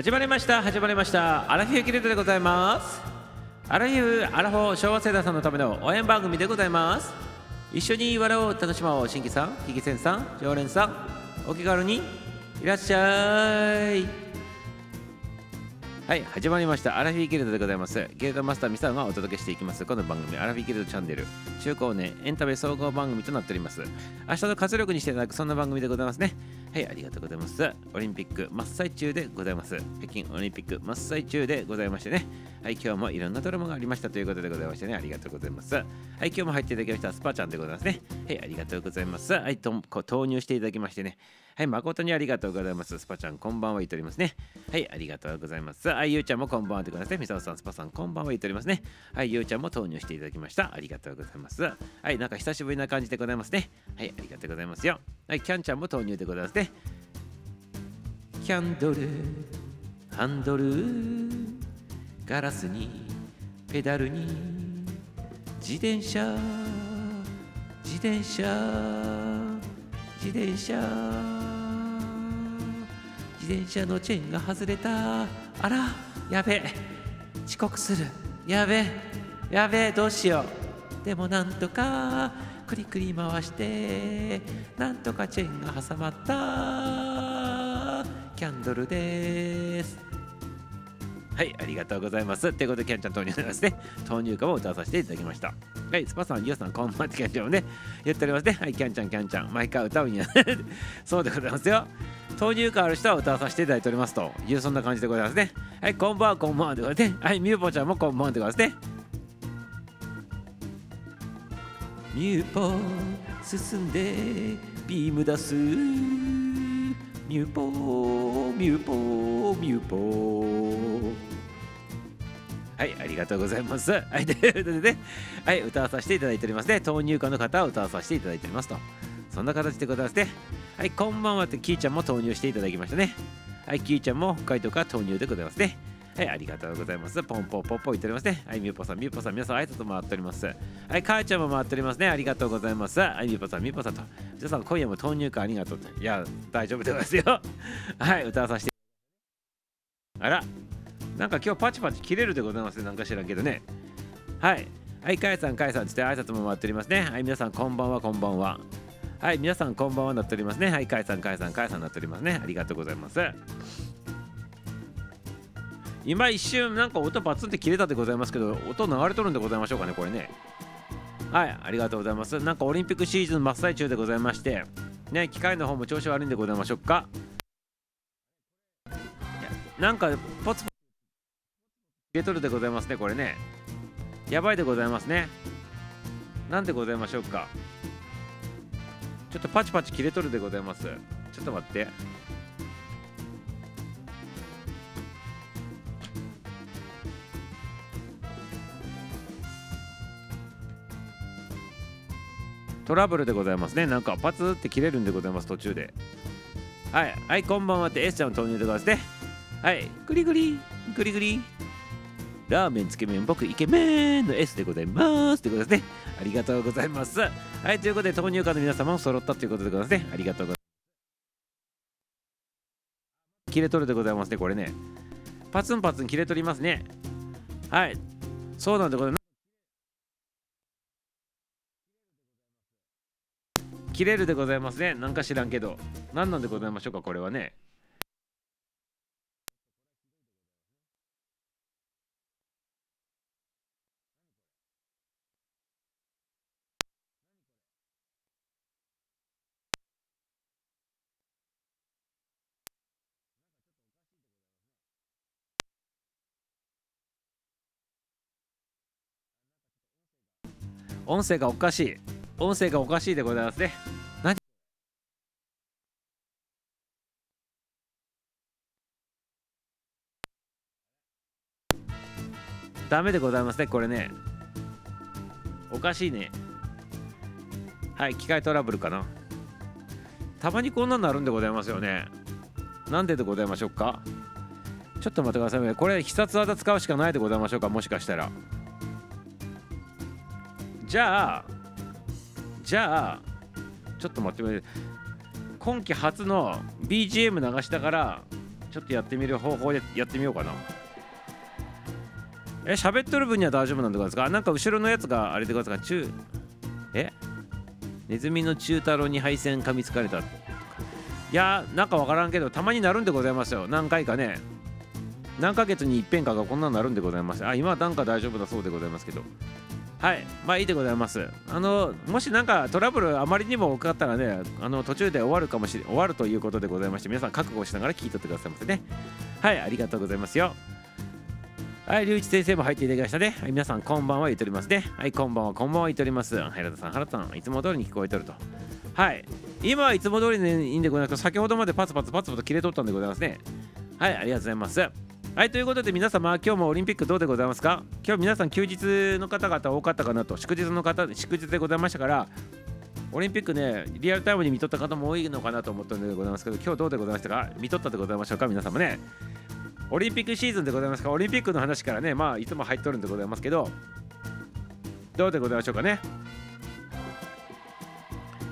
始まりました始まりました。アラフィフキルトでございます。アラフィフアラフォー昭和世代さんのための応援番組でございます。一緒に笑おう楽しもう新規さん聞き戦さん常連さんお気軽にいらっしゃい。はい始まりました。アラフィーギルドでございます。ギルドマスターミサがお届けしていきます。この番組アラフィーギルドチャンネル。中高年エンタメ総合番組となっております。明日の活力にしていただくそんな番組でございますね。はいありがとうございます。オリンピック真っ最中でございます。北京オリンピック真っ最中でございましてね。はい今日もいろんなドラマがありました。ということでございましてね。ありがとうございます。はい今日も入っていただきましたスパちゃんでございますね。はいありがとうございます。はいと投入していただきましてね。はい、誠にありがとうございます。スパちゃん、こんばんは言っておりますね。はい、ありがとうございます。はい、ゆうちゃんもこんばんはってください。みさおさん、スパさん、こんばんは言っておりますね。はい、ゆうちゃんも投入していただきました。ありがとうございます。はい、なんか久しぶりな感じでございますね。はい、ありがとうございますよ。はい、キャンちゃんも投入でございますね。キャンドル、ハンドル、ガラスに、ペダルに、自転車、自転車、自転車。自転車のチェーンが外れた。あらやべ。え遅刻する。やべ。やべどうしよう。でもなんとかクリクリ回して。なんとかチェーンが挟まった。キャンドルです。はい、ありがとうございます。ということで、キャンちゃん投入になりますね。投入歌を歌わさせていただきました。はい、スパさん、ユウさん、こんばんはってキャンちゃんもね、言っておりますね。はい、キャンちゃん、キャンちゃん、毎回歌うには そうでございますよ。投入歌ある人は歌わさせていただいておりますという、そんな感じでございますね。はい、こんばんは、こんばんはでございますね。はい、みゆぽちゃんもこんばんはでございますね。ミューポ進んでビーム出すミューポミューポミューポはい、ありがとうございます。はい、ということでね、はい、歌わさせていただいておりますね。投入歌の方を歌わさせていただいておりますと。そんな形でございますね。はい、こんばんはって、キーちゃんも投入していただきましたね。はい、キーちゃんも北海道から投入でございますね。はい、ありがとうございます。ポンポンポンポン言っておりますね。はい、みゆぽさん、みゆぽさん、皆さん、挨拶回っております。はい、かーちゃんも回っておりますね。ありがとうございます。はい、みゆぽさん、みゆぽさんと。皆さん、今夜も投入歌ありがとういや、大丈夫でございますよ。はい、歌わさせて。あら、なんか今日パチパチ切れるでございますね。なんか知らんけどね。はい。はい、かえさん、かえさんつって挨拶も回っておりますね。はい、皆さん、こんばんは、こんばんは。はい、皆さん、こんばんはなっておりますね。はい、かえさん、かえさん、かえさんなっておりますね。ありがとうございます。今一瞬、なんか音バツンって切れたでございますけど、音流れとるんでございましょうかね、これね。はい、ありがとうございます。なんかオリンピックシーズン真っ最中でございまして、ね、機械の方も調子悪いんでございましょうか。なんか、ポツポツゲトルでございますね、これね。やばいでございますね。なんでございましょうか。ちょっとパチパチ切れとるでございます。ちょっと待って。トラブルでございますね。なんかパツって切れるんでございます、途中で。はい、はい、こんばんはって S ちゃん投入でございますね。はい、グリグリ、グリグリ。ラーメン、つけ麺、僕、イケメンの S でございます。ということですね。ありがとうございます。はい、ということで、投入家の皆様も揃ったということでございますね。ありがとうございます。切れとるでございますね、これね。パツンパツン切れとりますね。はい。そうなんでございます。切れるでございますね。なんか知らんけど。何なんでございましょうか、これはね。音声がおかしい。音声がおかしいでございますね。何？ダメでございますね、これね。おかしいね。はい、機械トラブルかな。たまにこんなになるんでございますよね。なんででございましょうかちょっと待ってくださいね。これ必殺技使うしかないでございましょうかもしかしたら。じゃあじゃあちょっと待って今季初の BGM 流したからちょっとやってみる方法でやってみようかな。え喋っとる分には大丈夫なんでございますか？なんか後ろのやつがあれでございますか？中え？ネズミの中太郎に配線噛みつかれた。いやなんかわからんけどたまになるんでございますよ。何回かね。何ヶ月に一遍かがこんなになるんでございます。あ今はなんか大丈夫だそうでございますけど。はいまあいいでございますあのもしなんかトラブルあまりにも多かったらねあの途中で終わるかもしれ終わるということでございまして皆さん覚悟しながら聞いとってくださいませねはいありがとうございますよはい、龍一先生も入っていただきましたね。はい、皆さん、こんばんは言っておりますね。はい、こんばんは、こんばんは言っております。原田さん、原田さん、いつも通りに聞こえてると。はい、今はいつも通りでいいんでございますけど、先ほどまでパツパツパツパツ切れとったんでございますね。はい、ありがとうございます。はい、ということで皆様、今日もオリンピックどうでございますか？今日皆さん休日の方々多かったかなと、祝日の方、祝日でございましたから、オリンピックね、リアルタイムに見とった方も多いのかなと思ったんでございますけど、今日どうでございましたか？見とったでございましょうか？皆様ね。オリンピックシーズンでございますか？オリンピックの話からね、まあ、いつも入っとるんでございますけど、どうでございましょうかね？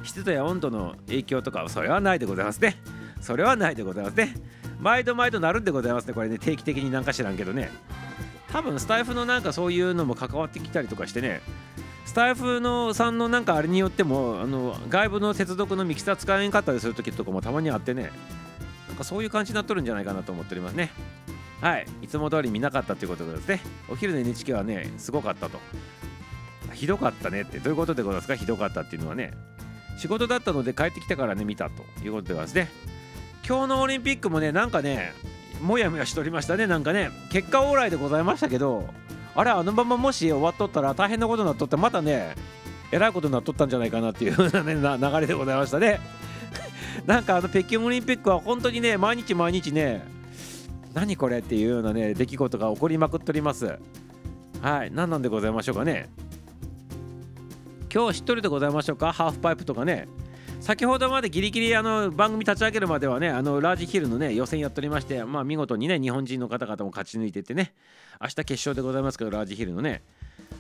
湿度や温度の影響とか、それはないでございますね。それはないでございますね。毎度毎度なるんでございますね。これね、定期的になんか知らんけどね。多分スタイフのなんかそういうのも関わってきたりとかしてね、スタイフのさんのなんかあれによっても、あの外部の接続のミキサー使えんかったりする時とかもたまにあってね、なんかそういう感じになっとるんじゃないかなと思っておりますね。はい、いつも通り見なかったということですね。お昼の NHK はね、すごかったと。ひどかったねってどういうことでございますか？ひどかったっていうのはね。仕事だったので帰ってきてからね、見たということでございますね。今日のオリンピックもね、なんかね、もやもやしておりましたね、なんかね、結果オーライでございましたけど、あれ、あのままもし終わっとったら大変なことになっとって、またね、えらいことになっとったんじゃないかなっていう、ね、流れでございましたね。なんかあの北京オリンピックは本当にね、毎日毎日ね、何これっていうようなね出来事が起こりまくっております。はい何なんでございましょうかね。今日一人でございましょうか？ハーフパイプとかね。先ほどまでギリギリあの番組立ち上げるまではねあのラージヒルのね予選やっておりましてまあ見事にね日本人の方々も勝ち抜いててね明日決勝でございますけどラージヒルのね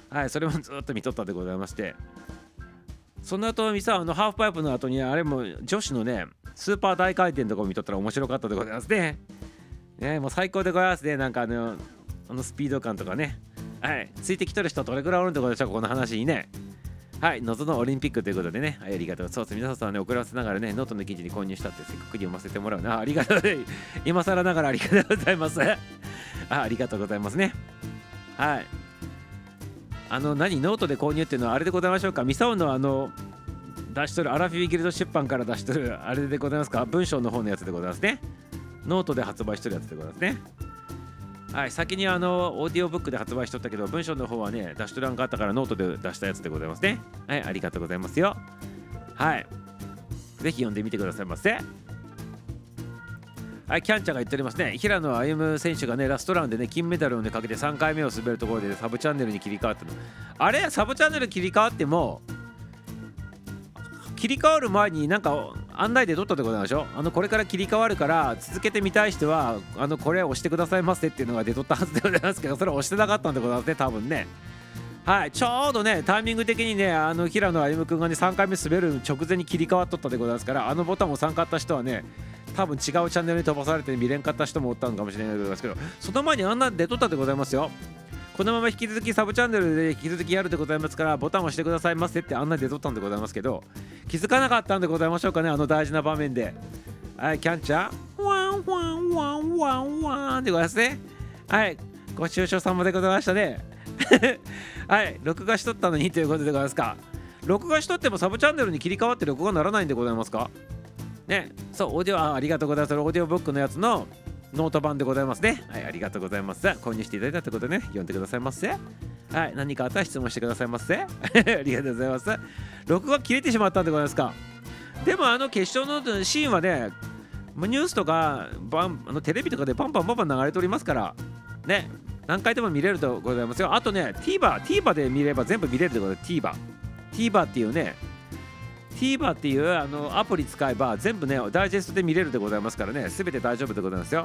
はいそれもずっと見とったでございましてその後ミサあのハーフパイプの後にあれも女子のねスーパー大回転とかを見とったら面白かったでございますねね、もう最高でございますね。なんかあの、あのスピード感とかね。はい。ついてきとる人どれくらいおるんでございましょうか、この話にね。はい。謎のオリンピックということでね。ありがとう。そうです。皆さんね、遅らせながらね、ノートの記事に購入したってせっかく読ませてもらうな。ありがとう。今更ながらありがとうございます。あありがとうございますね。はい。あの、何、ノートで購入っていうのはあれでございましょうか？ミサオのあの、出しとるアラフィーギルド出版から出しとるあれでございますか？文章の方のやつでございますね。ノートで発売してるやつでございますね。はい、先にあのオーディオブックで発売しとったけど、文章の方はね、出しとらんかったからノートで出したやつでございますね。はい、ありがとうございますよ。はい。ぜひ読んでみてくださいませ。はい、キャンちゃんが言っておりますね。平野歩夢選手がね、ラストランでね、金メダルをね、かけて3回目を滑るところで、ね、サブチャンネルに切り替わったの。あれ？サブチャンネル切り替わっても、切り替わる前になんか案内で撮ったでございましょ？あのこれから切り替わるから続けてみたい人はあのこれ押してくださいませっていうのが出とったはずでございますけどそれ押してなかったんでございますね多分ね。はい。ちょうどねタイミング的にねあの平野歩夢君がね3回目滑る直前に切り替わっとったでございますからあのボタンを押さんかった人はね多分違うチャンネルに飛ばされて見れんかった人もおったのかもしれないでございますけどその前にあんな出とったでございますよ。このまま引き続きサブチャンネルで引き続きやるでございますからボタンを押してくださいませって案内で撮ったんでございますけど気づかなかったんでございましょうかねあの大事な場面で。はいキャンチャーワンワンワンワンワンでございますね。はいご愁傷様でございましたね。はい録画しとったのにということでございますか。録画しとってもサブチャンネルに切り替わって録画ならないんでございますか？ねそうオーディオありがとうございます。オーディオブックのやつのノート版でございますね。はい、ありがとうございます。購入していただいたということでね、読んでくださいませ。はい、何かあったら質問してくださいませ。ありがとうございます。録画切れてしまったんでございますか。でもあの決勝のシーンはね、ニュースとかバンあのテレビとかでパンパンパンパン流れておりますから、ね、何回でも見れるとございますよ。あとね、TVer、TVer で見れば全部見れるってことで、TVer。TVer っていうね、TVer っていうあのアプリ使えば全部ねダイジェストで見れるでございますからね。すべて大丈夫でございますよ。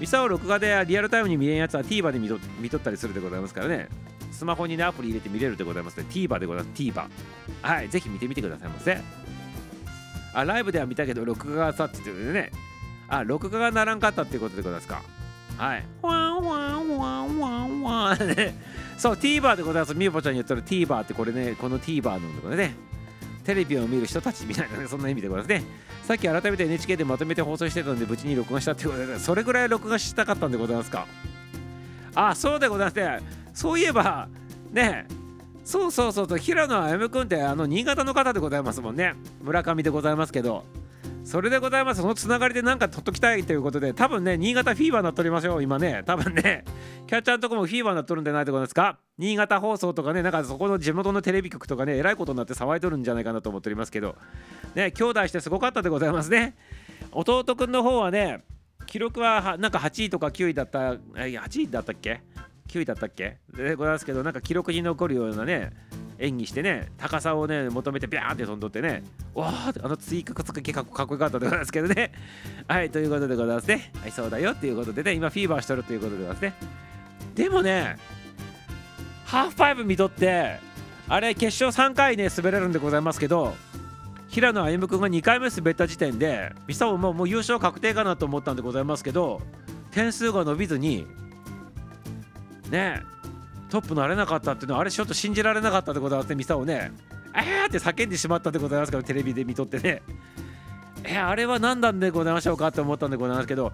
ミサオ録画でリアルタイムに見れんやつは TVer で見と見とったりするでございますからね。スマホにねアプリ入れて見れるでございますね。TVer でございます。TVer はいぜひ見てみてくださいませ。あライブでは見たけど録画がさって言ってね。あ録画がならんかったっていうことでございますか。はい。ワンワンワンワンワン。ね そう TVer でございます。みゆぽちゃんに言ったら TVer ってこれねこの TVer のところね。テレビを見る人たちみたいなねそんな意味でございますね。さっき改めて NHK でまとめて放送してたんで無事に録画したってことでそれぐらい録画したかったんでございますか？あそうでございますね。そういえばねそうそうそうそう平野歩夢君ってあの新潟の方でございますもんね。村上でございますけど。それでございます。そのつながりでなんか取っときたいということで多分ね新潟フィーバーなっとりましょう。今ね。多分ね。キャッチャーのとこもフィーバーなっとるんじゃないでございますか新潟放送とかねなんかそこの地元のテレビ局とかねえらいことになって騒いとるんじゃないかなと思っておりますけど。ね兄弟してすごかったでございますね。弟くんの方はね記録はなんか8位とか9位だった8位だったっけ？9位だったっけ？でございますけどなんか記録に残るようなね演技してね高さをね求めてビャーって飛んどってねわああの追加つくけかっこよかったでございますけどね。はいということでございますね。はいそうだよ。っていうことでね今フィーバーしとるということでございますね。でもねハーフパイプ見とってあれ決勝3回ね滑れるんでございますけど平野歩夢君が2回目滑った時点でミサオももう優勝確定かなと思ったんでございますけど点数が伸びずにねトップなれなかったっていうのはあれちょっと信じられなかったでございますねミサオね。えーって叫んでしまったでございますからテレビで見とってね。え、あれは何なんでございましょうかって思ったんでございますけど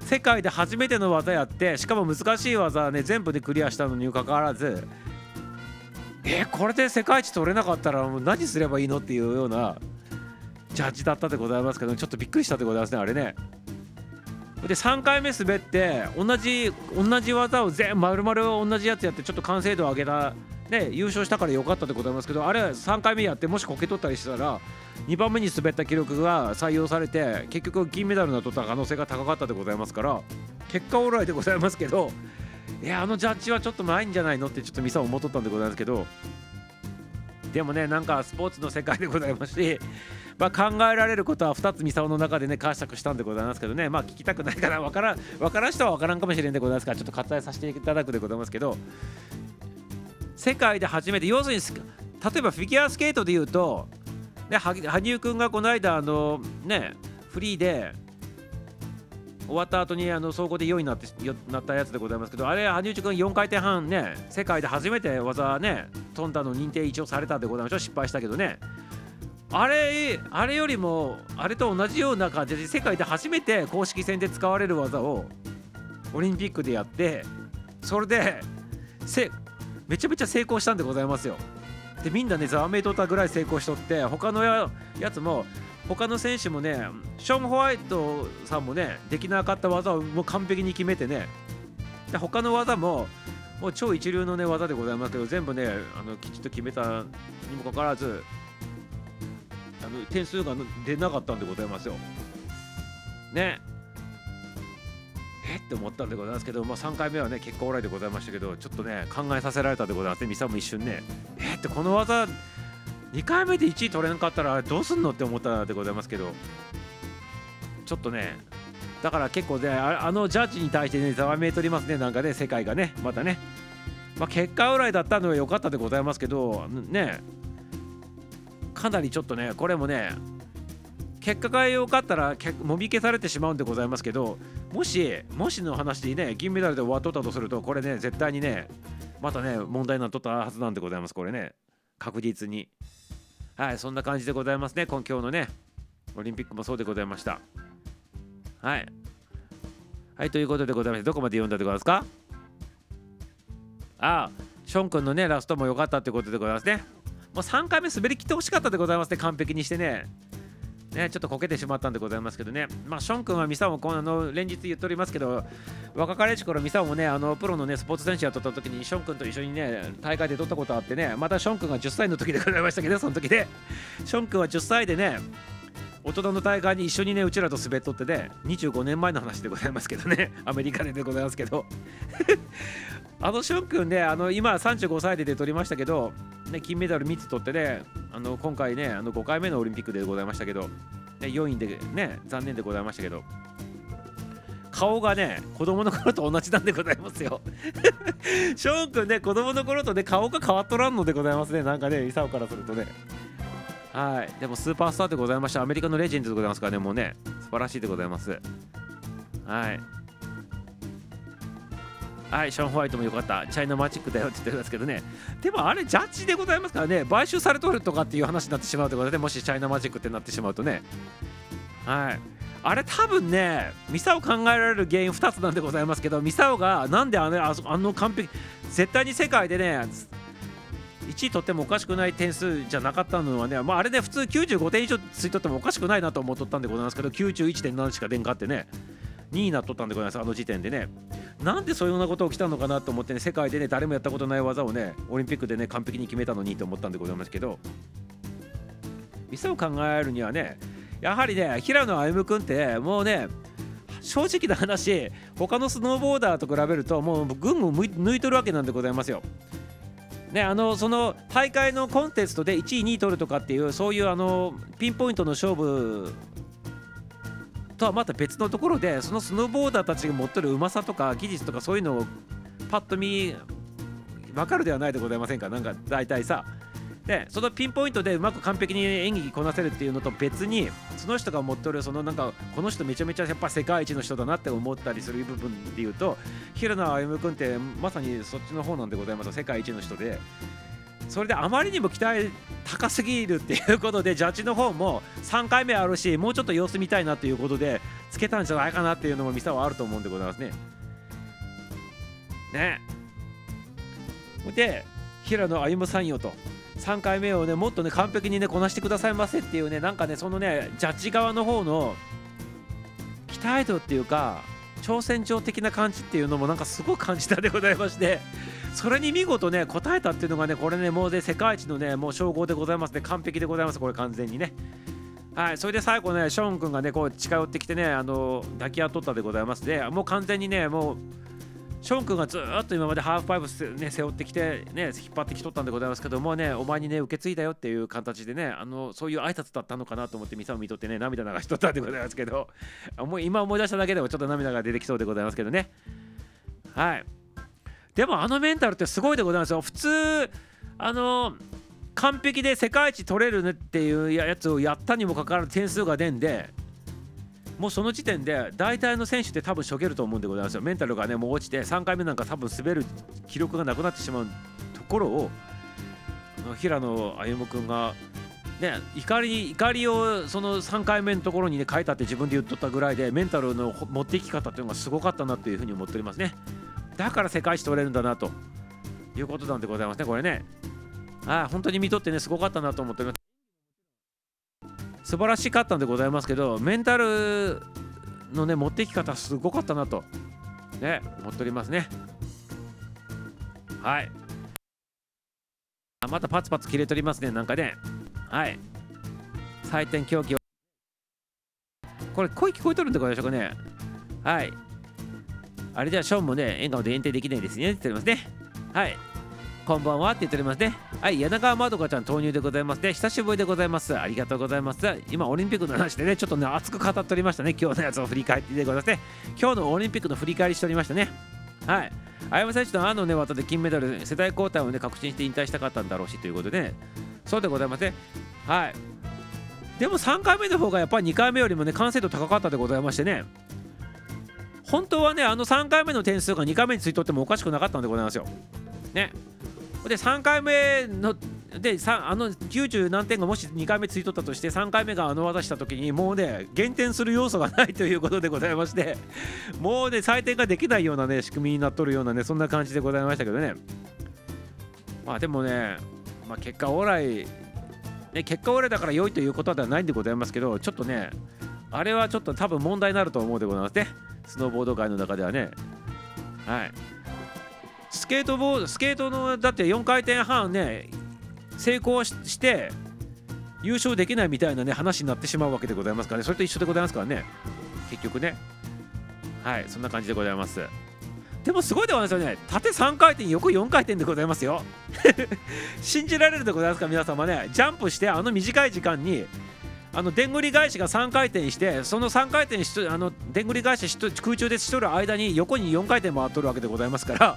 世界で初めての技やってしかも難しい技はね全部でクリアしたのにもかかわらずえ、これで世界一取れなかったらもう何すればいいのっていうようなジャッジだったでございますけどちょっとびっくりしたでございますねあれね。で3回目滑って同じ同じ技を全丸々同じやつやってちょっと完成度を上げた。で優勝したから良かったでございますけどあれ3回目やってもしこけ取ったりしたら2番目に滑った記録が採用されて結局銀メダルの取った可能性が高かったでございますから結果オーライでございますけどいやあのジャッジはちょっとないんじゃないのってちょっとミサ思っとったんでございますけどでもねなんかスポーツの世界でございますしまあ、考えられることは2つミサオの中でね解釈したんでございますけどね。まあ聞きたくないから分からん分からん人は分からんかもしれんでございますからちょっと割愛させていただくでございますけど。世界で初めて要するに例えばフィギュアスケートでいうと、ね、羽生君がこの間あのねフリーで終わった後にあの総合で4位になってなったやつでございますけどあれ羽生君4回転半ね世界で初めて技ね飛んだの認定一応されたんでございましょう失敗したけどね。あれあれよりもあれと同じような感じで世界で初めて公式戦で使われる技をオリンピックでやってそれでせめちゃめちゃ成功したんでございますよ。でみんなねざわめいとったぐらい成功しとって他のやつも他の選手もねショーン・ホワイトさんもねできなかった技をもう完璧に決めてねで他の技ももう超一流の、ね、技でございますけど全部ねあのきちっと決めたにもかかわらずあの点数が出なかったんでございますよ。ね。え？って思ったんでございますけど、まあ、3回目はね結果オーライでございましたけどちょっとね考えさせられたでございますね。ミサも一瞬ね。え？ってこの技2回目で1位取れなかったらどうすんのって思ったでございますけど。ちょっとねだから結構ねあのジャッジに対してねざわめいとりますね。なんかね世界がねまたね。まあ、結果オーライだったのは良かったでございますけどね。かなりちょっとねこれもね結果が良かったらもみ消されてしまうんでございますけどもしもしの話でね銀メダルで終わっとったとするとこれね絶対にねまたね問題になっとったはずなんでございます。これね確実に。はいそんな感じでございますね今日のねオリンピックもそうでございました。はい。はいということでございましてどこまで読んだでございますか？ああション君のねラストも良かったってことでございますね。もう3回目滑りきってほしかったでございますね、完璧にしてね。ね、ちょっとこけてしまったんでございますけどね、まあ、ション君はミサオもこの連日言っておりますけど、若かりし頃、ミサオもね、あのプロのね、スポーツ選手やっとった時に、ション君と一緒にね、大会で取ったことあってね、またション君が10歳の時でございましたけど、その時で、ション君は10歳でね、大人の大会に一緒にね、うちらと滑っとってね、25年前の話でございますけどね、アメリカででございますけど、あのション君ね、あの今35歳で出取りましたけど、ね、金メダル3つ取ってね、あの今回ね、あの5回目のオリンピックでございましたけど、ね、4位でね、残念でございましたけど、顔がね、子供の頃と同じなんでございますよ。ショーン君ね、子供の頃とね、顔が変わっとらんのでございますね、なんかね、イサオからするとね。はい、でもスーパースターでございました、アメリカのレジェンドでございますからね、もうね、素晴らしいでございます。はい。はい、ショーン・ホワイトもよかった、チャイナマジックだよって言ってるんですけどね、でもあれ、ジャッジでございますからね、買収されとるとかっていう話になってしまうということで、もしチャイナマジックってなってしまうとね、はい、あれ、多分ね、ミサオ考えられる原因2つなんでございますけど、ミサオがなんであのああの完璧、絶対に世界でね、1位取ってもおかしくない点数じゃなかったのはね、まあ、あれで普通95点以上ついとってもおかしくないなと思っとったんでございますけど、91.7しか出んかってね。2位になっとったんでございますあの時点でねなんでそういうようなこと起きたのかなと思ってね世界でね誰もやったことない技をねオリンピックでね完璧に決めたのにと思ったんでございますけど店を考えるにはねやはりね平野歩夢君ってもうね正直な話他のスノーボーダーと比べるともう群を抜いとるわけなんでございますよ。ね、あのその大会のコンテストで1位2位取るとかっていうそういうあのピンポイントの勝負とはまた別のところでそのスノーボーダーたちが持ってるうまさとか技術とかそういうのをパッと見分かるではないでございませんか？なんか大体さ。でそのピンポイントでうまく完璧に演技こなせるっていうのと別にその人が持ってるそのなんかこの人めちゃめちゃやっぱ世界一の人だなって思ったりする部分で言うと平野歩夢君ってまさにそっちの方なんでございます。世界一の人で。それであまりにも期待高すぎるっていうことでジャッジの方も3回目あるしもうちょっと様子見たいなということでつけたんじゃないかなっていうのもミサはあると思うんでございますね。ね。で平野歩夢さんよと3回目をねもっとね完璧にねこなしてくださいませっていうねなんかねそのねジャッジ側の方の期待度っていうか挑戦状的な感じっていうのもなんかすごく感じたでございましてそれに見事ね答えたっていうのがねこれねもうね世界一のねもう称号でございますね。完璧でございますこれ完全にね。はいそれで最後ねショーン君がねこう近寄ってきてねあの抱き合っとったでございますでもう完全にねもうショーン君がずっと今までハーフパイプ、ね、背負ってきて、ね、引っ張ってきとったんでございますけどもねお前にね受け継いだよっていう形でねあのそういう挨拶だったのかなと思ってミサを見とってね涙流しとったんでございますけどもう今思い出しただけでもちょっと涙が出てきそうでございますけどね。はい。でもあのメンタルってすごいでございますよ普通あの完璧で世界一取れるねっていうやつをやったにもかかわらず点数が出んでもうその時点で大体の選手って多分しょげると思うんでございますよメンタルがねもう落ちて3回目なんか多分滑る記録がなくなってしまうところを平野歩夢君がね、怒り怒りをその3回目のところにね書いたって自分で言っとったぐらいでメンタルの持っていき方っていうのがすごかったなというふうに思っておりますね。だから世界一取れるんだなということなんでございますね、これね。ああ、本当に見とってね、すごかったなと思っております。素晴らしかったんでございますけど、メンタルのね、持っていき方、すごかったなと、ね、思っておりますね。はい。またパツパツ切れとりますね、なんかね。はい。採点競技これ、声聞こえとるんでございましょうかね。はい。あれではショーンもね、笑顔で延定できないですねって言っておりますね。はい。こんばんはって言っておりますね。はい、柳川まどかちゃん投入でございますね。久しぶりでございます。ありがとうございます。今、オリンピックの話でね、ちょっとね、熱く語っておりましたね。今日のやつを振り返ってでございますね。今日のオリンピックの振り返りしておりましたね。はい。綾山選手のあのね、技で金メダル、世代交代をね、確信して引退したかったんだろうしということでね、そうでございますね。はい。でも3回目の方がやっぱり2回目よりもね、完成度高かったでございましてね。本当はね、あの3回目の点数が2回目についとってもおかしくなかったんでございますよ。ね。で、3回目の、で、あの90何点がもし2回目ついとったとして、3回目があの技したときに、もうね、減点する要素がないということでございまして、もうね、採点ができないようなね、仕組みになっとるようなね、そんな感じでございましたけどね。まあでもね、まあ、結果オーライ、ね、結果オーライだから良いということではないんでございますけど、ちょっとね、あれはちょっと多分問題になると思うでございますね。スノーボード界の中ではね。はい。スケートボード、スケートのだって4回転半ね、成功して優勝できないみたいなね話になってしまうわけでございますからね、それと一緒でございますからね、結局ね。はい、そんな感じでございます。でもすごいでございますよね。縦3回転、横4回転でございますよ。信じられるでございますか、皆様ね。ジャンプして、あの短い時間にあのでんぐり返しが3回転してその3回転しあのでんぐり返しし空中でしとる間に横に4回転回っとるわけでございますから。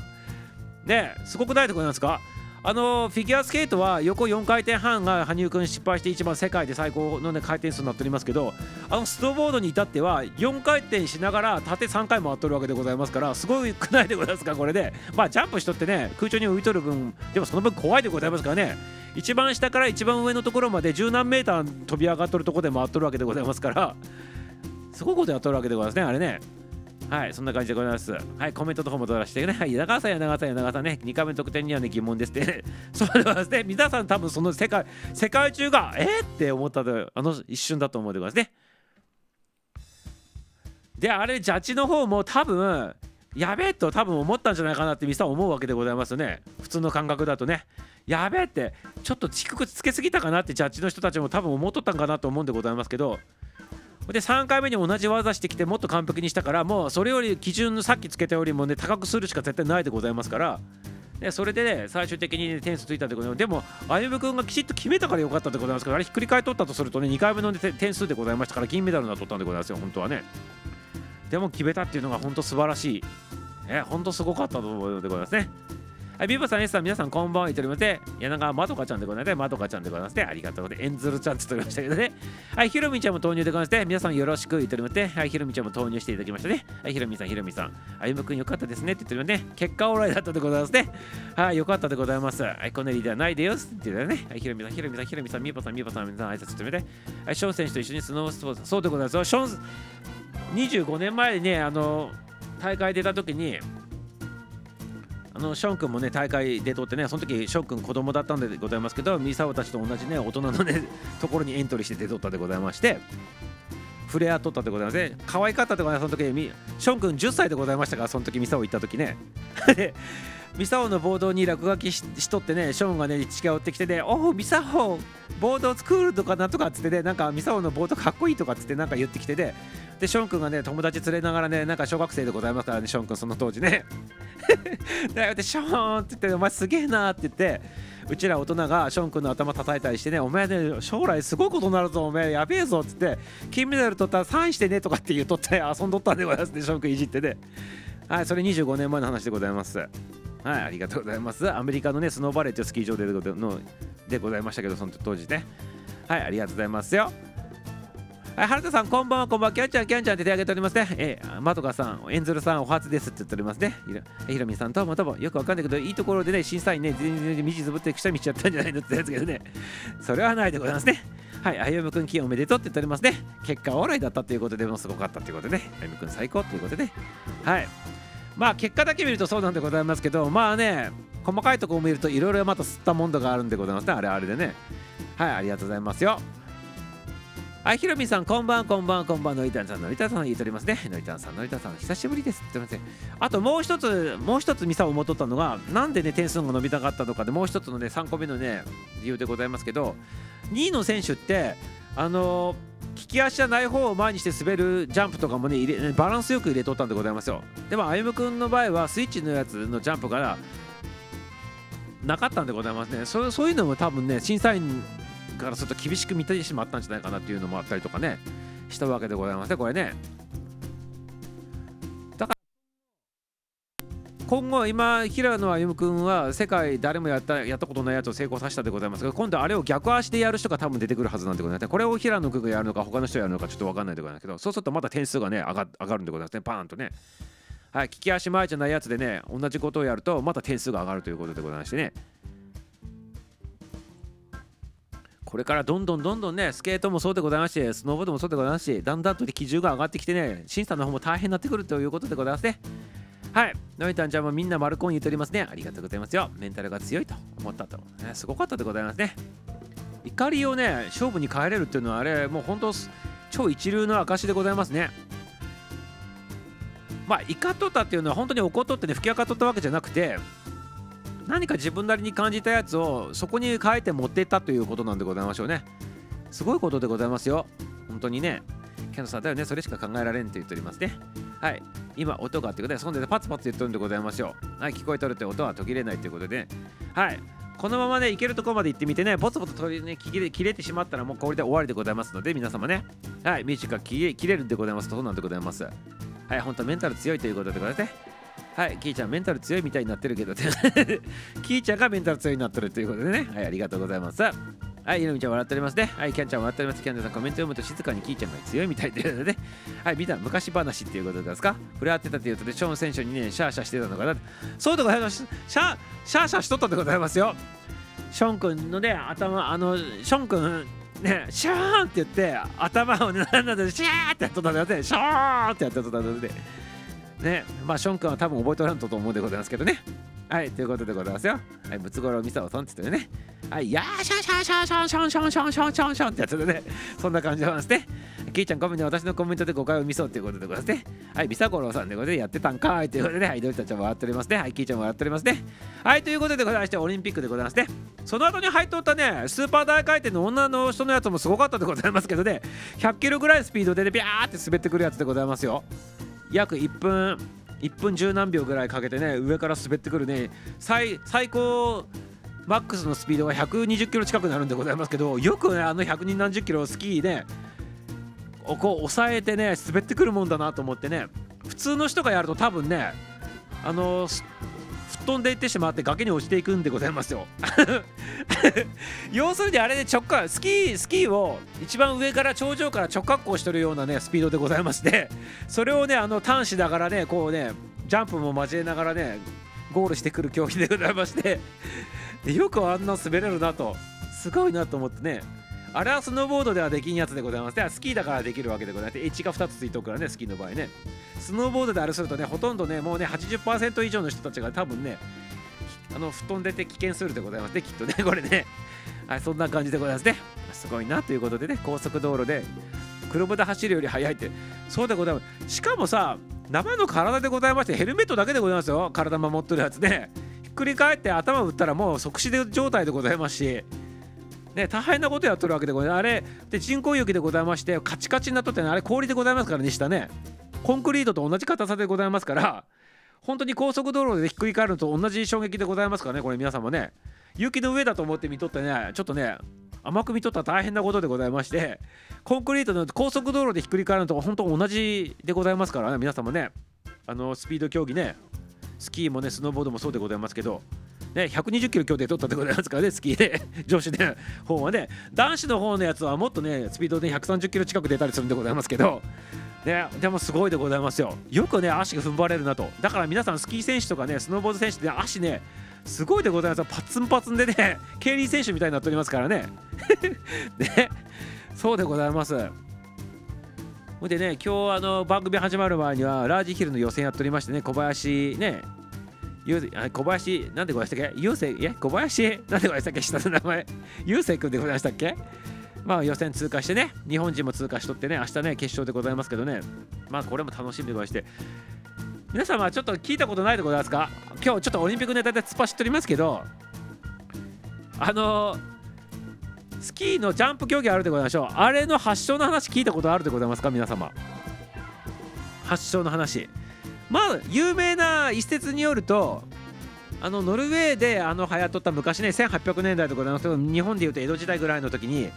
ねすごくないでございますか？あのフィギュアスケートは横4回転半が羽生君失敗して一番世界で最高の、ね、回転数になっておりますけどあのスノーボードに至っては4回転しながら縦3回回っとるわけでございますからすごくないでございますかこれで。まあジャンプしとってね空中に浮いとる分でもその分怖いでございますからね。一番下から一番上のところまで十何メーター飛び上がっとるところで回っとるわけでございますからすごいことやっとるわけでございますねあれね。はい、そんな感じでございます。はい、コメントとかも取らせてね。はい、長さんや長さんや長さんね、2回目の得点にはね、疑問ですって、ね。そうでございますね。皆さん多分その世界、世界中が、えー、って思ったと、あの一瞬だと思うでございますね。で、あれ、ジャッジの方も多分、やべえと多分思ったんじゃないかなってミサ思うわけでございますよね。普通の感覚だとね。やべえって、ちょっと低くつけすぎたかなってジャッジの人たちも多分思っとったんかなと思うんでございますけど、で3回目に同じ技してきてもっと完璧にしたからもうそれより基準のさっきつけたよりもね高くするしか絶対ないでございますから。でそれでね最終的に、ね、点数ついたってことでも歩夢君がきちっと決めたからよかったでございますからあれひっくり返っとったとするとね2回目の、ね、点数でございましたから銀メダルになっとったんでございますよ本当はね。でも決めたっていうのが本当素晴らしい。え本当すごかったと思うのでございますね。はい、ビーバさん、エスさん、皆さん、こんばんは。言っておりまして、柳川まどかちゃんでございまして、まどかちゃんでございまして、ありがとうございます。エンズルちゃんって言っておりましたけどね。はい、ひろみちゃんも投入でございまして、皆さんよろしく言っておりまして、はい、ひろみちゃんも投入していただきましたね。はい、ひろみさん、ひろみさん、あゆむくんよかったですねって言っておりまして、結果オーライだったでございますね。はい、よかったでございます。はい、コネリーではないでよって言ってね。はい、ひろみさん、ひろみさん、ひろみさん、みーぽさん、みーぽさん、皆さん、挨拶してみて。はい、ショーン選手と一緒にスノースポーツ、そうでございます。ショーン、25年前にね、あの、大会出た時に、あのショーン君もね大会出とってねその時ショーン君子供だったんでございますけどミサオたちと同じね大人のね ところにエントリーして出とったでございまして触れ合っとったでございますね。可愛かったでございますその時ショーン君10歳でございましたからその時ミサオ行った時ね。ミサオのボードに落書きしとってねショーンがね近寄ってきてね「おおミサオボード作るとかなとか」っつってねなんかミサオのボードかっこいいとかっつってなんか言ってきてね。でショーン君がね友達連れながらねなんか小学生でございますからねショーン君その当時ね。でショーンって言ってお前すげえなって言ってうちら大人がショーン君の頭叩いたりしてねお前ね将来すごいことになるぞお前やべえぞっつって金メダル取ったらサインしてねとかって言うとって遊んどったんでございますねショーン君いじってね。はいそれ25年前の話でございます。はいありがとうございますアメリカのねスノーバレーっていうスキー場でのでございましたけどその当時ねはいありがとうございますよはい、原田さん、こんばんは、こんばんは。キャンちゃん、キャンちゃんって手挙げておりますね。えー、まとかさん、エンゼルさん、お初ですって言っておりますね。ひろみさんともともよくわかんないけど、いいところでね、審査員ね、全然道ずぶってくしゃみしちゃったんじゃないのってやつけどね。それはないでございますね。はい、あゆむくん、金おめでとうって言っておりますね。結果、オーライだったということでもすごかったということでね、あゆむくん最高ということで。はい。まあ、結果だけ見るとそうなんでございますけど、まあね、細かいところを見るといろいろまた吸ったもんだがあるんでございますね。あれあれでね。はい、ありがとうございますよ。はい、ひろみさん、こんばん、こんばん、こんばん、のりたんさん、のりたんさん言うとりますね。のりたんさん、のりたんさん、久しぶりですってますね。あともう一つ、もう一つミサを思っとったのが、なんでね、点数が伸びたかったのかで、もう一つのね、3個目のね、理由でございますけど、2位の選手って、あの利き足じゃない方を前にして滑るジャンプとかもね入れバランスよく入れとったんでございますよ。でも歩夢君の場合はスイッチのやつのジャンプからなかったんでございますね。そそういうのも多分ね審査員からすると厳しく見てしまったんじゃないかなっていうのもあったりとかねしたわけでございますねこれね。今後今平野歩夢君は世界誰もやったやったことないやつを成功させたでございますが今度あれを逆足でやる人が多分出てくるはずなんでございます。これを平野君がやるのか他の人がやるのかちょっと分かんないでございますけどそうするとまた点数がね上が上がるんでございますね。パーンとね。はい利き足前じゃないやつでね同じことをやるとまた点数が上がるということでございましてね。これからどんどんどんどんねスケートもそうでございましてスノーボードもそうでございますしだんだんと基準が上がってきてね審査の方も大変になってくるということでございますね。はい。のりたんちゃんもみんな丸コン言っておりますね。ありがとうございますよ。メンタルが強いと思ったと、ね、すごかったでございますね。怒りをね勝負に変えれるっていうのはあれもう本当超一流の証でございますね。まあ怒っとったっていうのは本当に怒っとってね吹き上がっとったわけじゃなくて何か自分なりに感じたやつをそこに変えて持っていったということなんでございましょうね。すごいことでございますよ。本当にね。ャノさんだよねそれしか考えられんと言っておりますねはい今音がってことでそんでパツパツ言ってるんでございますよはい聞こえとるって音は途切れないということではいこのままね、行けるとこまで行ってみてね、ボツボツ取りね、切れ切れてしまったらもうこれで終わりでございますので、皆様ね、はい、ミュージックが切れるんでございますと、そうなんでございます。はい、本当メンタル強いということでございますね。はいキーちゃんメンタル強いみたいになってるけどキーちゃんがメンタル強いになってるということでねはいありがとうございますはい、ゆのみちゃん笑っておりますね。はい、キャンちゃん笑っております。キャンさんコメント読むと静かにキーちゃんが強いみたいで、ね、はい、見た昔話っていうことですか？触れ合ってたということで、ショーン選手にね、シャーシャーしてたのかな。そうでございます。シャーシャーシャーしとったでございますよ。ショーン君のね、頭、あの、ショーン君、ね、シャーンって言って、頭をね、なんだシャーってやっとったんだよ、シャーってやっとったんだよね。まあ、ショーン君は多分覚えておらんと思うでございますけどね。はい、ということでございますよ。はい、ムツゴロウミサオさんって言ってね。はい、やーシャンシャンシャンシャンシャンシャンシャンシャンシャンシャンってやつでね、そんな感じなんですね。キーちゃんコメント私のコメントで誤解を生みそうということでございますね。はい、ミサゴロウさんでございますやってたんかいということで、はい、ドリたちも笑っておりますね。はい、キーちゃんも笑っておりますね。はい、ということでございまして、オリンピックでございますね。その後に入っとったね、スーパー大回転の女の人のやつもすごかったでございますけどね、100キロぐらいスピードで、ね、ビャーって滑ってくるやつでございますよ。約1分1分10何秒ぐらいかけてね上から滑ってくるね。最最高マックスのスピードが120キロ近くなるんでございますけどよくねあの120何十キロスキーねこう抑えてね滑ってくるもんだなと思ってね。普通の人がやると多分ねあの飛んでいってしまって崖に落ちていくんでございますよ。要するにあれで直下スキースキーを一番上から頂上から直滑降してるようなねスピードでございまして それをねあの端子だからねこうねジャンプも交えながらねゴールしてくる競技でございまして。よくあんな滑れるなと。すごいなと思ってね。あれはスノーボードではできんやつでございます。ではスキーだからできるわけでございまして、エッジが2つついとくからね、スキーの場合ね。スノーボードであれするとね、ほとんどね、もうね、80%以上の人たちが多分ね、あの、布団出て危険するでございますね、きっとね、これね。はい、そんな感じでございますね。すごいなということでね、高速道路で黒豚走るより速いって、そうでございます。しかもさ、生の体でございまして、ヘルメットだけでございますよ、体守ってるやつね。ひっくり返って頭打ったらもう即死状態でございますし、ね、大変なことやっとるわけでございます。あれ、で人工雪でございまして、カチカチになっとって、ね、あれ氷でございますからね、下ね。コンクリートと同じ硬さでございますから、本当に高速道路でひっくり返るのと同じ衝撃でございますからね、これ皆さんもね。雪の上だと思って見とってね、ちょっとね、甘く見とったら大変なことでございまして、コンクリートの高速道路でひっくり返るのと本当同じでございますからね、皆さんもね、あのスピード競技ね、スキーもね、スノーボードもそうでございますけど、ね、120キロ強で取ったってことですからね、スキーで、女子で方はね、男子の方のやつはもっとね、スピードで130キロ近く出たりするんでございますけど、ね、でもすごいでございますよ。よくね、足が踏ん張れるなと。だから皆さん、スキー選手とかね、スノーボード選手って足ね、すごいでございますよ。パツンパツンでね、競輪選手みたいになっておりますからね。ね、そうでございます。でね、今日あの番組始まる前にはラージヒルの予選やっておりましてね、小林ね、ゆうあ小林、なんでございましたっけ？ゆうせい、え？小林、なんでございましたっけ？下の名前。ゆうせい君でございましたっけ？まあ予選通過してね、日本人も通過しとってね、明日ね、決勝でございますけどね、まあこれも楽しみでございまして、皆様ちょっと聞いたことないでございますか？今日ちょっとオリンピックネタで突っ走っておりますけど、あのー、スキーのジャンプ競技あるでございましょう。あれの発祥の話聞いたことあるでございますか？皆様。発祥の話。まあ有名な一説によるとあのノルウェーであの流行っとった昔ね1800年代とか日本でいうと江戸時代ぐらいの時に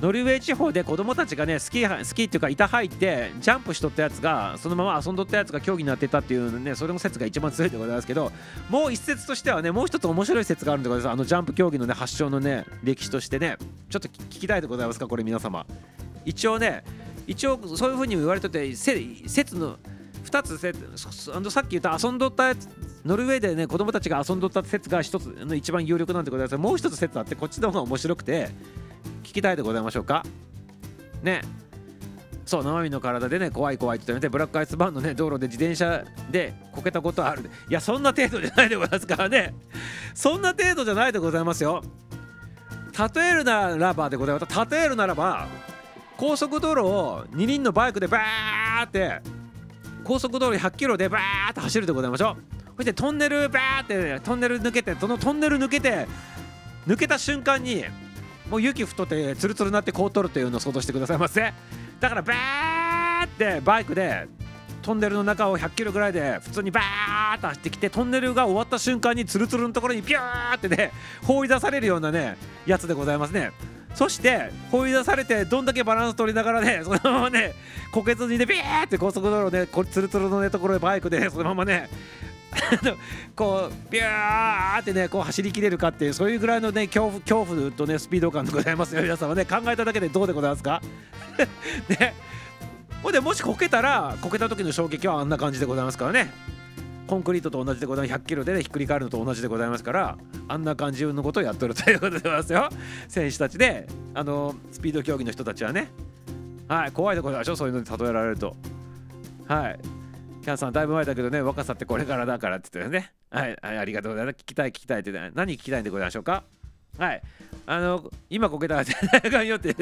ノルウェー地方で子供たちがねスキースキーっていうか板入ってジャンプしとったやつがそのまま遊んどったやつが競技になってたっていうねそれの説が一番強いでございますけどもう一説としてはねもう一つ面白い説があるんでございます。あのジャンプ競技のね発祥のね歴史としてね。ちょっと聞きたいでございますかこれ皆様。一応ね一応そういうふうに言われてて説の2つせあのさっき言った遊んどったやつノルウェーでね子供たちが遊んどった説が一つの一番有力なんでございますもう一つ説あってこっちの方が面白くて聞きたいでございましょうかね。そう生身の体でね怖い怖いって言ってブラックアイスバーンのね道路で自転車でこけたことある。いやそんな程度じゃないでございますからね。そんな程度じゃないでございますよ。例えるならばでございます。例えるならば高速道路を2輪のバイクでバーって高速道路100キロでバーッと走るでございましょう。そしてトンネルバーってトンネル抜けてそのトンネル抜けて抜けた瞬間にもう雪太ってツルツルになってこう取るというのを想像してくださいませだからバーってバイクでトンネルの中を100キロぐらいで普通にバーッと走ってきてトンネルが終わった瞬間にツルツルのところにピューってね放り出されるようなねやつでございますね。そして放り出されてどんだけバランス取りながらね そのままねこけずにでビーって高速道路でこツルツルの、ね、ところでバイクで そのままね こうビューってねこう走りきれるかっていうそういうぐらいのね恐怖恐怖とねスピード感でございますよ。皆様ね考えただけでどうでございますか？ね。ほんでもしこけたらこけた時の衝撃はあんな感じでございますからね。コンクリートと同じでございます。100キロで、ね、ひっくり返るのと同じでございますからあんな感じのことをやっとるということでございますよ。選手たちであのスピード競技の人たちはね。はい怖いところでしょ？そういうのに例えられると。はい。キャンさんだいぶ前だけどね若さってこれからだからって言ってね。はい、はい、ありがとうございます。聞きたい聞きたいって、何聞きたいんでございましょうか？はいあの今こけたらあかんよって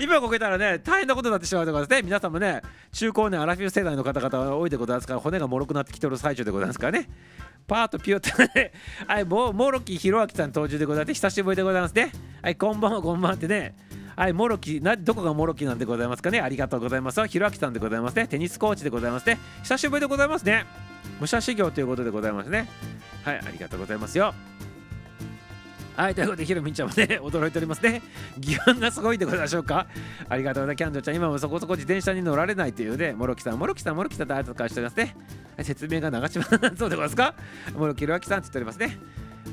今こけたらね大変なことになってしまうとかですね皆さんもね中高年アラフィフ世代の方々は多いでございますから骨がもろくなってきてる最中でございますからねパーッとピュッとね はいもモロキひろあきさん登場でございます久しぶりでございますねはいこんばんはこんばんはってねはい、モロキな、どこがモロキなんでございますかねありがとうございます。ひろあきさんでございますね。テニスコーチでございますね。久しぶりでございますね。武者修行ということでございますね。はい、ありがとうございますよ。はい、ということで、ひろみんちゃんもね、驚いておりますね。疑問がすごいでございましょうか？ありがとうございます。キャンドルちゃん、今もそこそこ自転車に乗られないというね、モロキさん、モロキさん、モロキさんとありがとうしておりますね。説明が長島そうでございますか？モロキロアキさんって言っておりますね。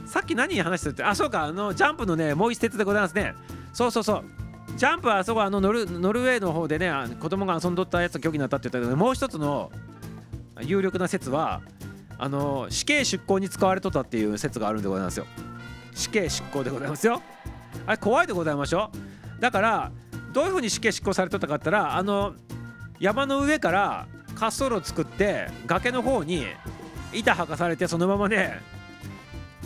さっき何話してるって、あ、そうか、あの、ジャンプのね、もう一節でございますね。そうそうそう。ジャンプはあそこあのノルノルウェーの方でね子供が遊んどったやつが虚偽になったって言ったけどもう一つの有力な説はあの死刑執行に使われとったっていう説があるんでございますよ。死刑執行でございますよ。あれ怖いでございましょだからどういうふうに死刑執行されとったかったらあの山の上から滑走路を作って崖の方に板履かされてそのままね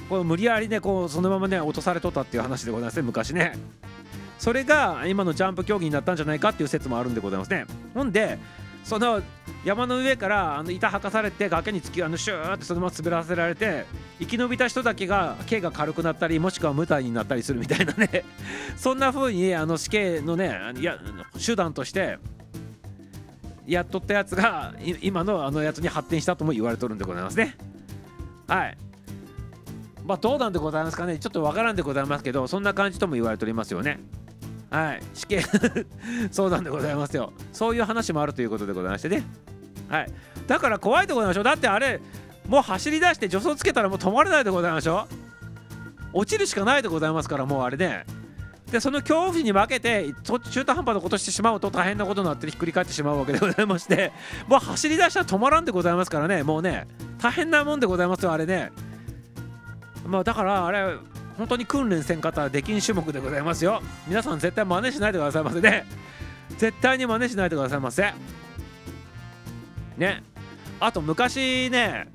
こう無理やりねこうそのままね落とされとったっていう話でございますね昔ね。それが今のジャンプ競技になったんじゃないかっていう説もあるんでございますね。ほんでその山の上からあの板履かされて崖に突きあのシューってそのまま滑らせられて生き延びた人だけが刑が軽くなったりもしくは無体になったりするみたいなね。そんな風にあの死刑のねいや手段としてやっとったやつが今のあのやつに発展したとも言われとるんでございますね。はい。まあどうなんでございますかね。ちょっとわからんでございますけどそんな感じとも言われておりますよね。はい。死刑相談でございますよ。そういう話もあるということでございましてね。はい。だから怖いでございましょう。だってあれもう走り出して助走つけたらもう止まれないでございましょう。落ちるしかないでございますからもうあれね。でその恐怖に負けて中途半端なことしてしまうと大変なことになってひっくり返ってしまうわけでございまして もう走り出したら止まらんでございますからね。もうね大変なもんでございますよあれね。まあだからあれ本当に訓練せん方はできん種目でございますよ。皆さん絶対真似しないでくださいませね。絶対に真似しないでくださいませね。あと昔ね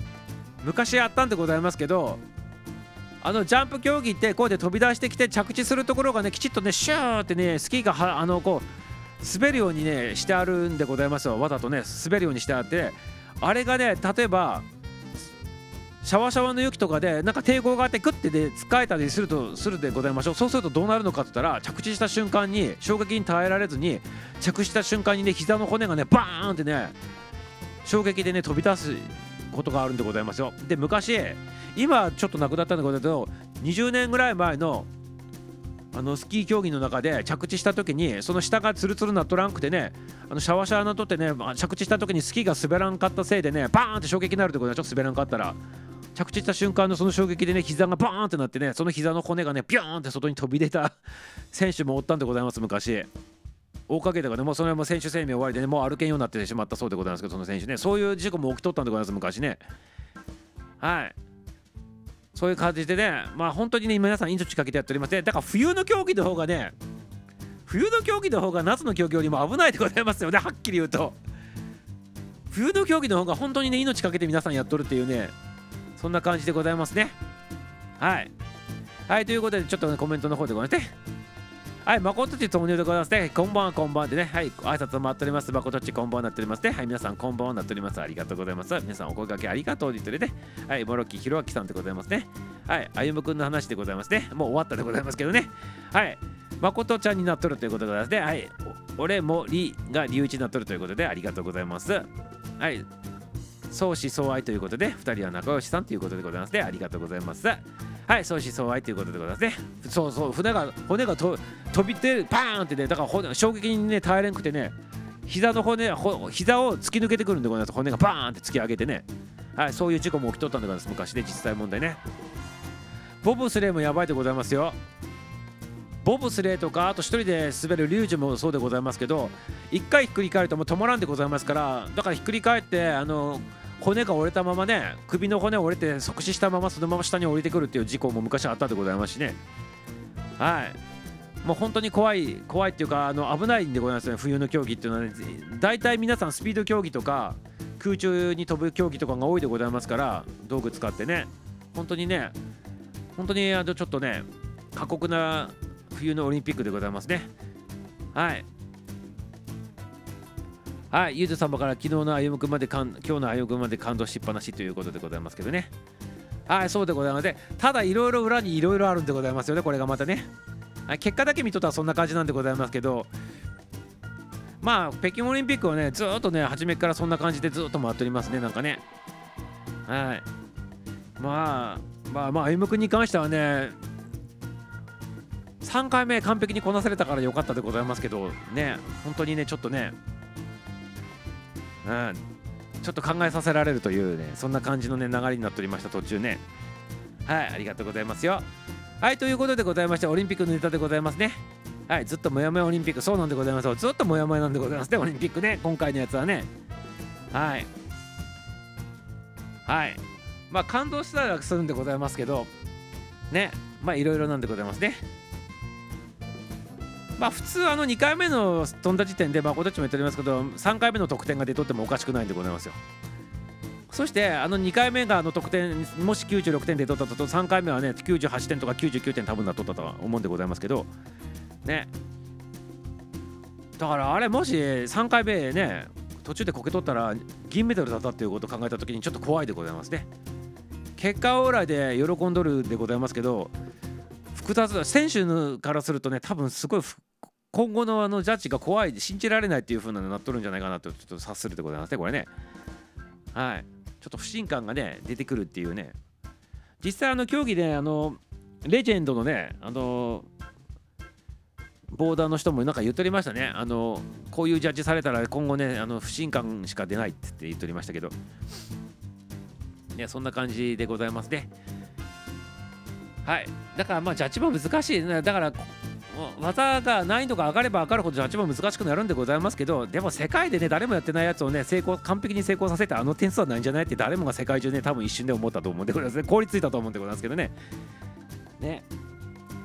昔やったんでございますけどあのジャンプ競技ってこうやって飛び出してきて着地するところがねきちっとねシューってねスキーがあのこう滑るようにねしてあるんでございますよ。わざとね滑るようにしてあって。あれがね例えばシャワシャワの雪とかでなんか抵抗があってグッてで使えたりするとするでございましょう。そうするとどうなるのかって言ったら着地した瞬間に衝撃に耐えられずに着地した瞬間にね膝の骨がねバーンってね衝撃でね飛び出すことがあるんでございますよ。で昔今ちょっとなくなったんだけど20年ぐらい前のあのスキー競技の中で着地した時にその下がツルツルなっとらんくてねあのシャワシャワのとってね着地した時にスキーが滑らんかったせいでねバーンって衝撃になるってことはちょっと滑らんかったら着地した瞬間のその衝撃でね膝がバーンってなってねその膝の骨がねビューンって外に飛び出た 選手もおったんでございます昔。大かげとかねもうそのまま選手生命終わりでねもう歩けんようになってしまったそうでございますけどその選手ね。そういう事故も起きとったんでございます昔ね。はい。そういう感じでねまあ本当にね皆さん命かけてやっておりますね。だから冬の競技の方がね冬の競技の方が夏の競技よりも危ないでございますよね。はっきり言うと。冬の競技の方が本当にね命かけて皆さんやっとるっていうねそんな感じでございますね。はい。はいということでちょっと、ね、コメントの方でごめんなさいはい、誠っち投入でございますね。こんばんは、こんばんでね。はい、挨拶回っております。誠っちこんばんはなっておりますね。はい、皆さんこんばんはなっております。ありがとうございます。皆さんお声掛けありがとうと言ってね。はい、モロキひろあきさんでございますね。はい、歩夢くんの話でございますね。もう終わったでございますけどね。はい、誠ちゃんになっとるということでございますね。はい、俺もりが隆一になっとるということでありがとうございます。はい、相思相愛ということで2人は仲良しさんということでございますね。ありがとうございます。はい相思相愛ということでございますね。そうそう船が骨がと飛びてパーンってねだから骨衝撃にね耐えれんくてね膝の骨膝を突き抜けてくるんでございます。骨がバーンって突き上げてね。はい、そういう事故も起きとったんでございます。昔で、ね、実際問題ね。ボブスレーもやばいでございますよ。ボブスレーとかあと1人で滑るリュージュもそうでございますけど1回ひっくり返るともう止まらんでございますからだからひっくり返ってあの骨が折れたままね首の骨折れて即死したままそのまま下に降りてくるっていう事故も昔あったでございますしね。はい。もう本当に怖い怖いっていうかあの危ないんでございますね。冬の競技っていうのはね。大体皆さんスピード競技とか空中に飛ぶ競技とかが多いでございますから道具使ってね。本当にね本当にあのちょっとね過酷な冬のオリンピックでございますね。はい。はい、ゆず様から昨日の歩夢君までかん今日の歩夢君まで感動しっぱなしということでございますけどね。はい、そうでございます。ただいろいろ裏にいろいろあるんでございますよね、これがまたね。はい、結果だけ見とったらそんな感じなんでございますけど、まあ、北京オリンピックはね、ずっとね、初めからそんな感じでずっと回っておりますね、なんかね。はい。まあ、まあ、まあ、歩夢君に関してはね、3回目完璧にこなされたから良かったでございますけど、ね、本当にね、ちょっとね、うん、ちょっと考えさせられるというねそんな感じのね流れになっておりました途中ね。はいありがとうございますよ。はいということでございましてオリンピックのネタでございますね。はいずっともやもやオリンピックそうなんでございますずっともやもやなんでございますねオリンピックね。今回のやつはね。はい。はい。まあ感動したらするんでございますけどね。まあいろいろなんでございますね。まあ普通あの2回目の飛んだ時点で誠っちも言っておりますけど3回目の得点が出とってもおかしくないんでございますよ。そしてあの2回目があの得点もし96点で取ったと3回目はね98点とか99点多分だ取ったとは思うんでございますけどね。だからあれもし3回目ね途中でこけ取ったら銀メダルだったっていうことを考えた時にちょっと怖いでございますね。結果オーライで喜んどるでございますけど複雑選手からするとね多分すごい今後のあのジャッジが怖い信じられないっていう風なのになっとるんじゃないかなとちょっと察するでございますねこれね。はい。ちょっと不信感がね出てくるっていうね。実際あの競技であのレジェンドのねあのボーダーの人もなんか言っておりましたね。あのこういうジャッジされたら今後ねあの不信感しか出ないって言っておりましたけど。ねそんな感じでございますね。はい。だからまあジャッジも難しい。だから技が難易度が上がれば上がるほどジャも難しくなるんでございますけどでも世界でね誰もやってないやつをね成功完璧に成功させてあの点数はないんじゃないって誰もが世界中ね多分一瞬で思ったと思うんでこれは凍りついたと思うんでございますけどね。ね。